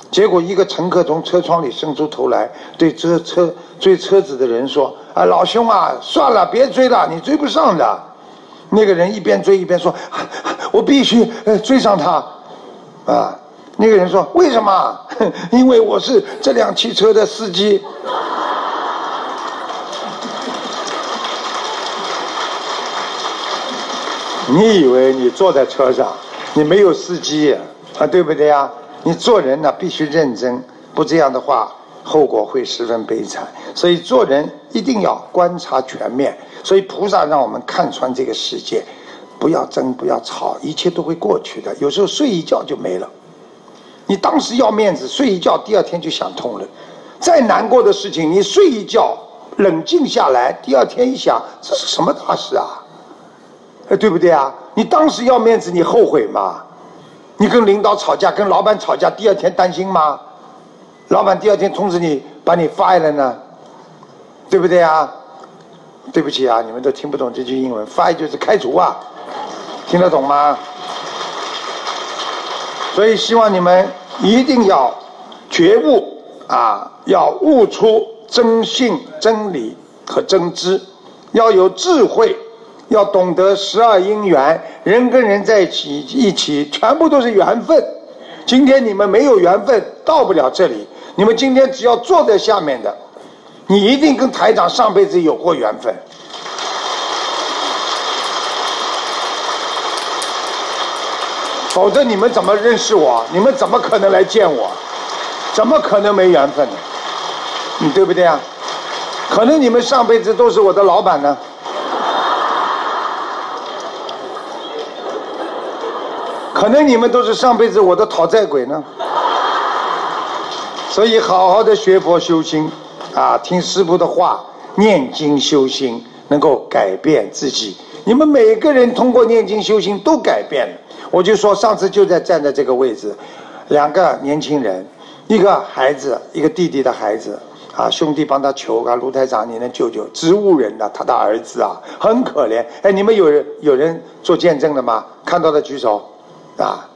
结果一个乘客从车窗里伸出头来，对这车追车子的人说：“啊，老兄啊，算了，别追了，你追不上的。”那个人一边追一边说：“我必须追上他，啊！”那个人说：“为什么？因为我是这辆汽车的司机。”你以为你坐在车上，你没有司机啊？对不对呀？你做人呢必须认真，不这样的话，后果会十分悲惨。所以做人一定要观察全面。所以菩萨让我们看穿这个世界，不要争，不要吵，一切都会过去的。有时候睡一觉就没了。你当时要面子，睡一觉，第二天就想通了。再难过的事情，你睡一觉，冷静下来，第二天一想，这是什么大事啊？哎，对不对啊？你当时要面子，你后悔吗？你跟领导吵架，跟老板吵架，第二天担心吗？老板第二天通知你把你 fire 了呢？对不对啊？对不起啊，你们都听不懂这句英文，fire 就是开除啊，听得懂吗？所以希望你们一定要觉悟啊，要悟出真性、真理和真知，要有智慧，要懂得十二因缘，人跟人在一起，一起全部都是缘分。今天你们没有缘分，到不了这里。你们今天只要坐在下面的。你一定跟台长上辈子有过缘分，否则你们怎么认识我？你们怎么可能来见我？怎么可能没缘分呢？你对不对啊？可能你们上辈子都是我的老板呢，可能你们都是上辈子我的讨债鬼呢。所以好好的学佛修心。啊，听师傅的话，念经修心，能够改变自己。你们每个人通过念经修心都改变了。我就说，上次就在站在这个位置，两个年轻人，一个孩子，一个弟弟的孩子，啊，兄弟帮他求啊，卢台长，你能救救植物人呐？他的儿子啊，很可怜。哎，你们有人有人做见证的吗？看到的举手，啊，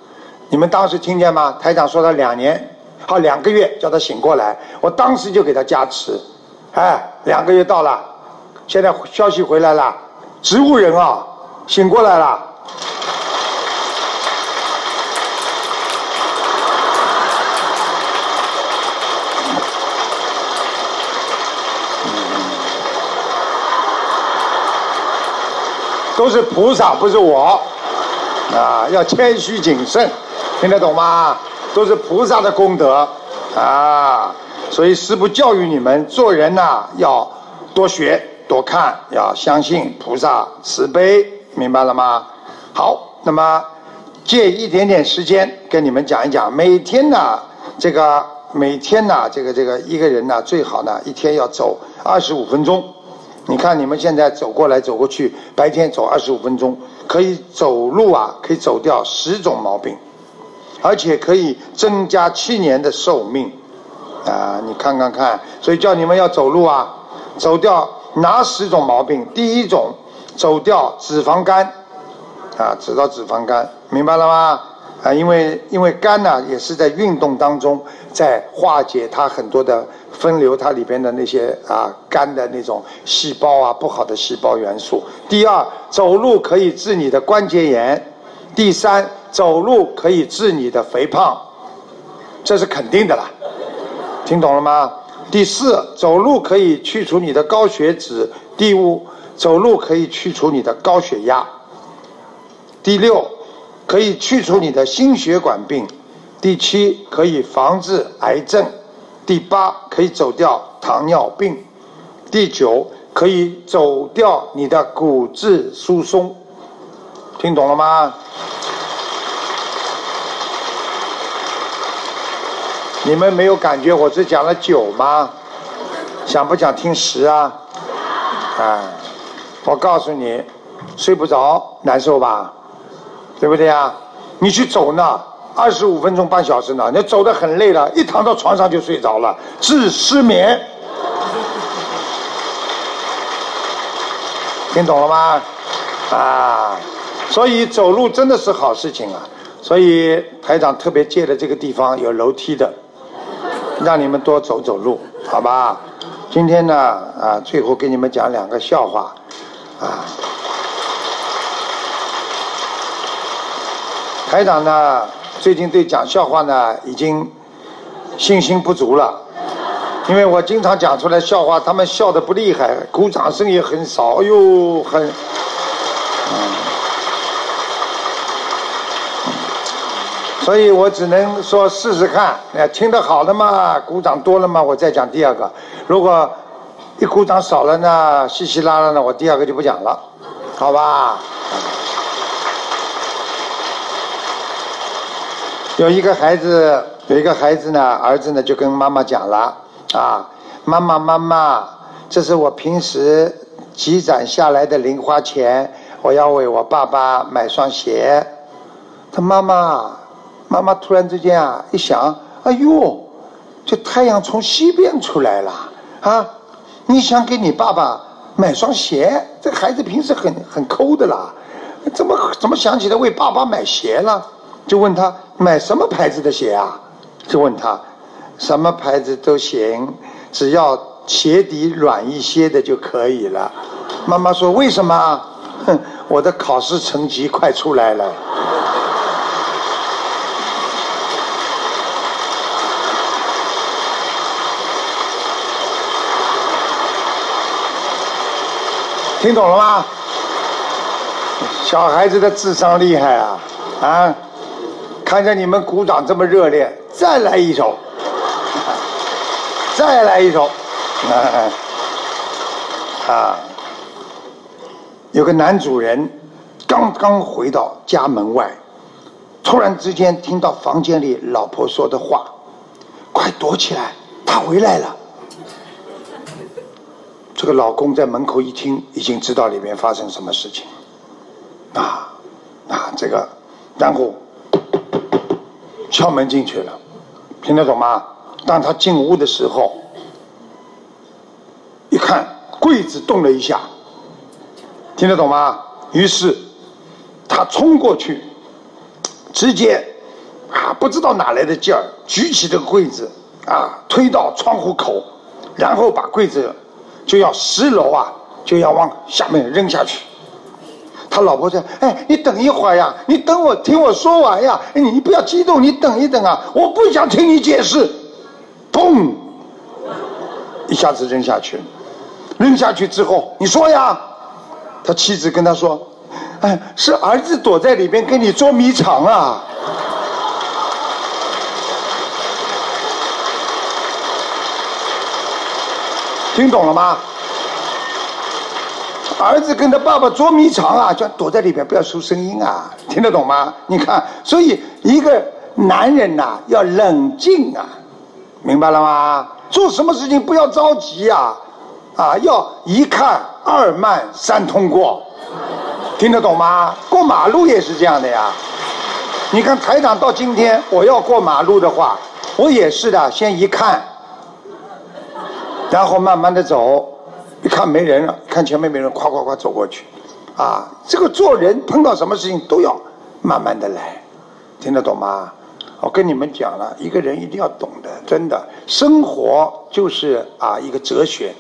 你们当时听见吗？台长说他两年。好，两个月叫他醒过来，我当时就给他加持，哎，两个月到了，现在消息回来了，植物人啊，醒过来了，都是菩萨，不是我，啊，要谦虚谨慎，听得懂吗？都是菩萨的功德啊，所以师父教育你们做人呐，要多学多看，要相信菩萨慈悲，明白了吗？好，那么借一点点时间跟你们讲一讲，每天呢，这个每天呢，这个这个一个人呢，最好呢一天要走二十五分钟。你看你们现在走过来走过去，白天走二十五分钟，可以走路啊，可以走掉十种毛病。而且可以增加七年的寿命，啊，你看看看，所以叫你们要走路啊，走掉哪十种毛病？第一种，走掉脂肪肝，啊，知道脂肪肝，明白了吗？啊，因为因为肝呢也是在运动当中在化解它很多的分流，它里边的那些啊肝的那种细胞啊不好的细胞元素。第二，走路可以治你的关节炎。第三。走路可以治你的肥胖，这是肯定的啦，听懂了吗？第四，走路可以去除你的高血脂；第五，走路可以去除你的高血压；第六，可以去除你的心血管病；第七，可以防治癌症；第八可以走掉糖尿病，第九可以走掉你的骨质疏松，听懂了吗？你们没有感觉我只讲了九吗？想不想听十啊？啊，我告诉你，睡不着难受吧？对不对啊？你去走呢，二十五分钟半小时呢，你走得很累了，一躺到床上就睡着了，治失眠。听懂了吗？啊，所以走路真的是好事情啊！所以台长特别借的这个地方有楼梯的。让你们多走走路，好吧？今天呢，啊，最后给你们讲两个笑话，啊。台长呢，最近对讲笑话呢，已经信心不足了，因为我经常讲出来笑话，他们笑得不厉害，鼓掌声也很少，哎呦，很。所以我只能说试试看，哎，听得好了嘛，鼓掌多了嘛，我再讲第二个。如果一鼓掌少了呢，稀稀拉拉的，我第二个就不讲了，好吧？有一个孩子，有一个孩子呢，儿子呢就跟妈妈讲了，啊，妈妈妈妈，这是我平时积攒下来的零花钱，我要为我爸爸买双鞋。他妈妈。妈妈突然之间啊，一想，哎呦，这太阳从西边出来了啊！你想给你爸爸买双鞋？这孩子平时很很抠的啦，怎么怎么想起来为爸爸买鞋了？就问他买什么牌子的鞋啊？就问他，什么牌子都行，只要鞋底软一些的就可以了。妈妈说为什么？哼，我的考试成绩快出来了。听懂了吗？小孩子的智商厉害啊！啊，看见你们鼓掌这么热烈，再来一首，再来一首。啊，有个男主人刚刚回到家门外，突然之间听到房间里老婆说的话：“快躲起来，他回来了。”这个老公在门口一听，已经知道里面发生什么事情，啊，啊，这个，然后敲门进去了，听得懂吗？当他进屋的时候，一看柜子动了一下，听得懂吗？于是他冲过去，直接啊，不知道哪来的劲儿，举起这个柜子啊，推到窗户口，然后把柜子。就要十楼啊，就要往下面扔下去。他老婆说：“哎，你等一会儿呀，你等我听我说完呀，你你不要激动，你等一等啊，我不想听你解释。”砰！一下子扔下去，扔下去之后，你说呀？他妻子跟他说：“哎，是儿子躲在里面跟你捉迷藏啊。”听懂了吗？儿子跟他爸爸捉迷藏啊，就躲在里边不要出声音啊，听得懂吗？你看，所以一个男人呐要冷静啊，明白了吗？做什么事情不要着急啊，啊，要一看二慢三通过，听得懂吗？过马路也是这样的呀。你看台长到今天，我要过马路的话，我也是的，先一看。然后慢慢的走，一看没人了，看前面没人，咵咵咵走过去，啊，这个做人碰到什么事情都要慢慢的来，听得懂吗？我跟你们讲了，一个人一定要懂得，真的，生活就是啊一个哲学，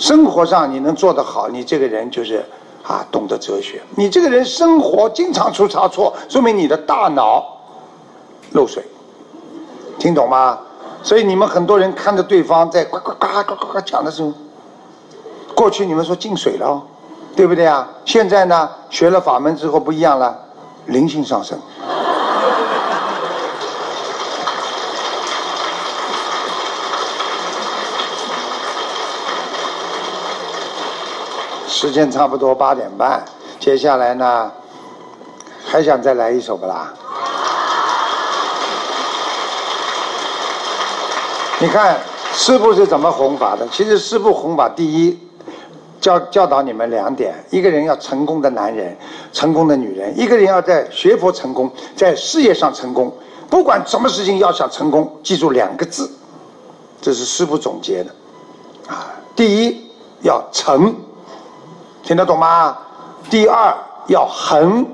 生活上你能做得好，你这个人就是啊懂得哲学。你这个人生活经常出差错，说明你的大脑漏水，听懂吗？所以你们很多人看着对方在呱呱呱呱呱呱讲的时候，过去你们说进水了，对不对啊？现在呢，学了法门之后不一样了，灵性上升。时间差不多八点半，接下来呢，还想再来一首不啦？你看师傅是怎么弘法的？其实师傅弘法，第一教教导你们两点：一个人要成功的男人，成功的女人；一个人要在学佛成功，在事业上成功。不管什么事情要想成功，记住两个字，这是师傅总结的。啊，第一要诚，听得懂吗？第二要恒，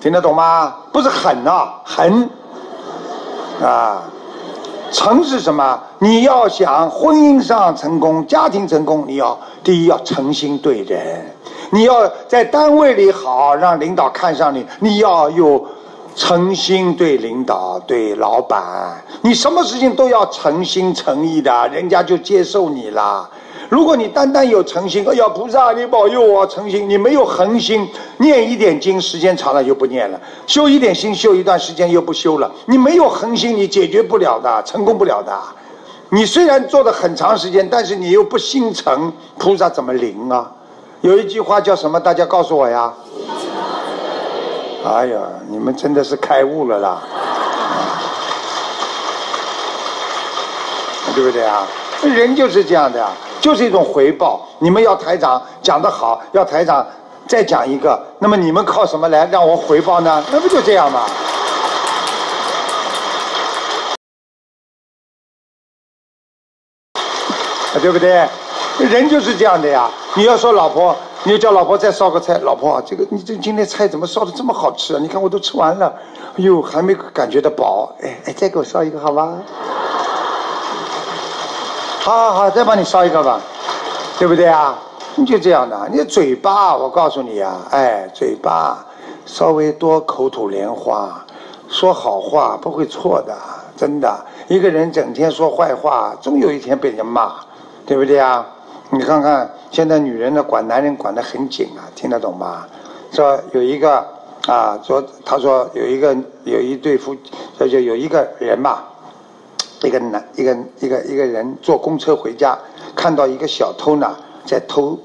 听得懂吗？不是狠啊，恒啊。诚是什么？你要想婚姻上成功、家庭成功，你要第一要诚心对人；你要在单位里好，让领导看上你，你要有诚心对领导、对老板。你什么事情都要诚心诚意的，人家就接受你了。如果你单单有诚心，哎呀，菩萨你保佑我诚心，你没有恒心，念一点经，时间长了就不念了；修一点心，修一段时间又不修了。你没有恒心，你解决不了的，成功不了的。你虽然做的很长时间，但是你又不心诚，菩萨怎么灵啊？有一句话叫什么？大家告诉我呀！哎呀，你们真的是开悟了啦，对不对啊？人就是这样的呀。就是一种回报。你们要台长讲得好，要台长再讲一个，那么你们靠什么来让我回报呢？那不就这样吗？对不对？人就是这样的呀。你要说老婆，你要叫老婆再烧个菜，老婆，这个你这今天菜怎么烧的这么好吃啊？你看我都吃完了，哎呦，还没感觉到饱，哎哎，再给我烧一个好吗？好好好，再帮你烧一个吧，对不对啊？你就这样的，你嘴巴，我告诉你啊，哎，嘴巴稍微多口吐莲花，说好话不会错的，真的。一个人整天说坏话，总有一天被人骂，对不对啊？你看看现在女人呢，管男人管得很紧啊，听得懂吗？说有一个啊，说他说有一个有一对夫，就就有一个人嘛。一个男，一个一个一个人坐公车回家，看到一个小偷呢，在偷，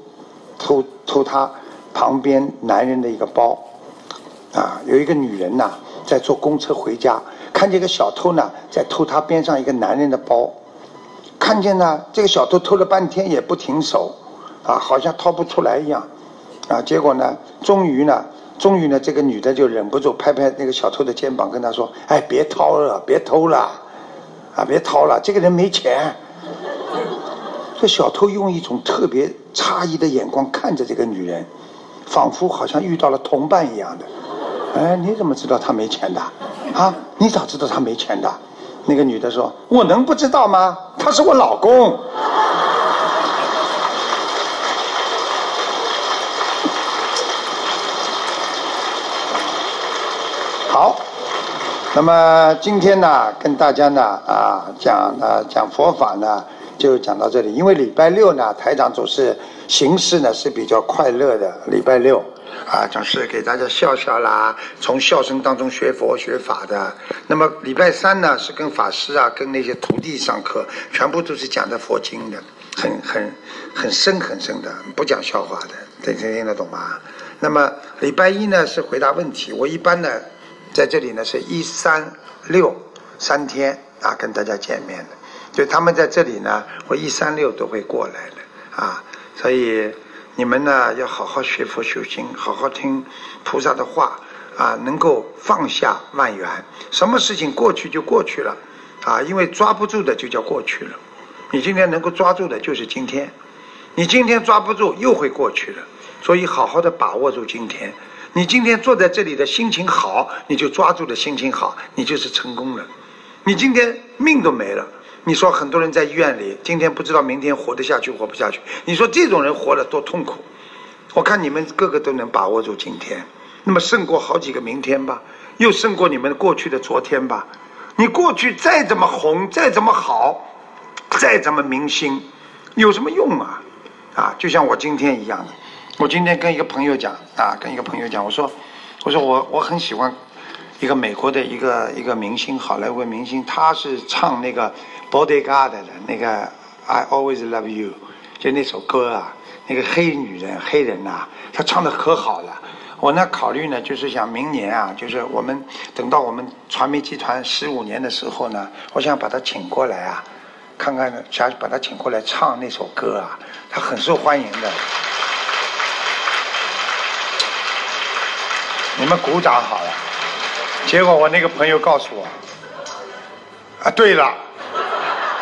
偷偷他旁边男人的一个包，啊，有一个女人呐，在坐公车回家，看见个小偷呢，在偷他边上一个男人的包，看见呢，这个小偷偷了半天也不停手，啊，好像掏不出来一样，啊，结果呢，终于呢，终于呢，这个女的就忍不住拍拍那个小偷的肩膀，跟他说：“哎，别掏了，别偷了。”啊，别掏了！这个人没钱。这小偷用一种特别诧异的眼光看着这个女人，仿佛好像遇到了同伴一样的。哎，你怎么知道他没钱的？啊，你咋知道他没钱的？那个女的说：“我能不知道吗？他是我老公。”好。那么今天呢，跟大家呢啊讲呢讲佛法呢，就讲到这里。因为礼拜六呢，台长总是形式呢是比较快乐的。礼拜六啊，总是给大家笑笑啦，从笑声当中学佛学法的。那么礼拜三呢，是跟法师啊，跟那些徒弟上课，全部都是讲的佛经的，很很很深很深的，不讲笑话的，听听得懂吗？那么礼拜一呢，是回答问题。我一般呢。在这里呢，是一三六三天啊，跟大家见面的。就他们在这里呢，我一三六都会过来的啊。所以你们呢，要好好学佛修心，好好听菩萨的话啊，能够放下万缘。什么事情过去就过去了啊，因为抓不住的就叫过去了。你今天能够抓住的就是今天，你今天抓不住又会过去了。所以好好的把握住今天。你今天坐在这里的心情好，你就抓住了心情好，你就是成功了。你今天命都没了，你说很多人在医院里，今天不知道明天活得下去活不下去。你说这种人活得多痛苦？我看你们个个都能把握住今天，那么胜过好几个明天吧，又胜过你们过去的昨天吧。你过去再怎么红，再怎么好，再怎么明星，有什么用啊？啊，就像我今天一样的。我今天跟一个朋友讲啊，跟一个朋友讲，我说，我说我我很喜欢一个美国的一个一个明星，好莱坞明星，他是唱那个 Bodyguard 的那个 I Always Love You，就那首歌啊，那个黑女人黑人呐、她唱的可好了。我呢考虑呢，就是想明年啊，就是我们等到我们传媒集团十五年的时候呢，我想把她请过来啊，看看想把她请过来唱那首歌啊，她很受欢迎的。你们鼓掌好了。结果我那个朋友告诉我，啊，对了，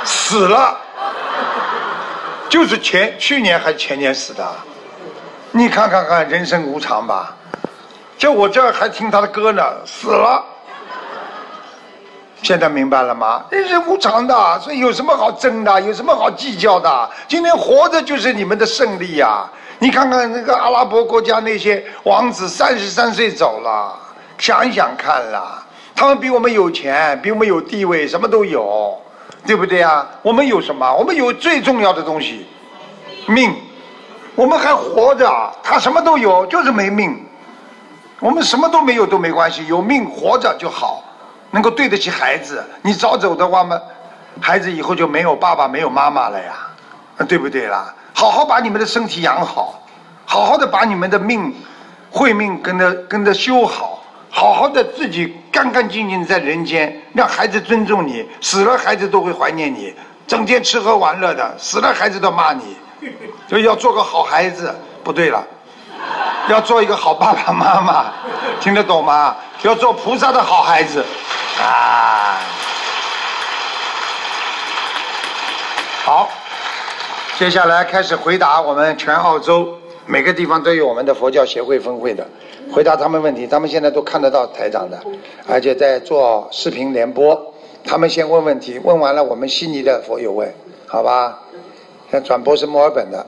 死了，就是前去年还前年死的。你看看看，人生无常吧。就我这还听他的歌呢，死了。现在明白了吗？人生无常的，所以有什么好争的？有什么好计较的？今天活着就是你们的胜利呀、你看看那个阿拉伯国家那些王子，三十三岁走了，想一想看啦，他们比我们有钱，比我们有地位，什么都有，对不对啊？我们有什么？我们有最重要的东西，命。我们还活着，他什么都有，就是没命。我们什么都没有都没关系，有命活着就好，能够对得起孩子。你早走的话嘛，孩子以后就没有爸爸没有妈妈了呀，对不对啦？好好把你们的身体养好，好好的把你们的命、慧命跟着跟着修好，好好的自己干干净净在人间，让孩子尊重你，死了孩子都会怀念你，整天吃喝玩乐的，死了孩子都骂你，所以要做个好孩子。不对了。要做一个好爸爸妈妈，听得懂吗？要做菩萨的好孩子，啊！好，接下来开始回答我们全澳洲每个地方都有我们的佛教协会分会的，回答他们问题。他们现在都看得到台长的，而且在做视频联播。他们先问问题，问完了我们悉尼的佛友问，好吧？像转播是墨尔本的。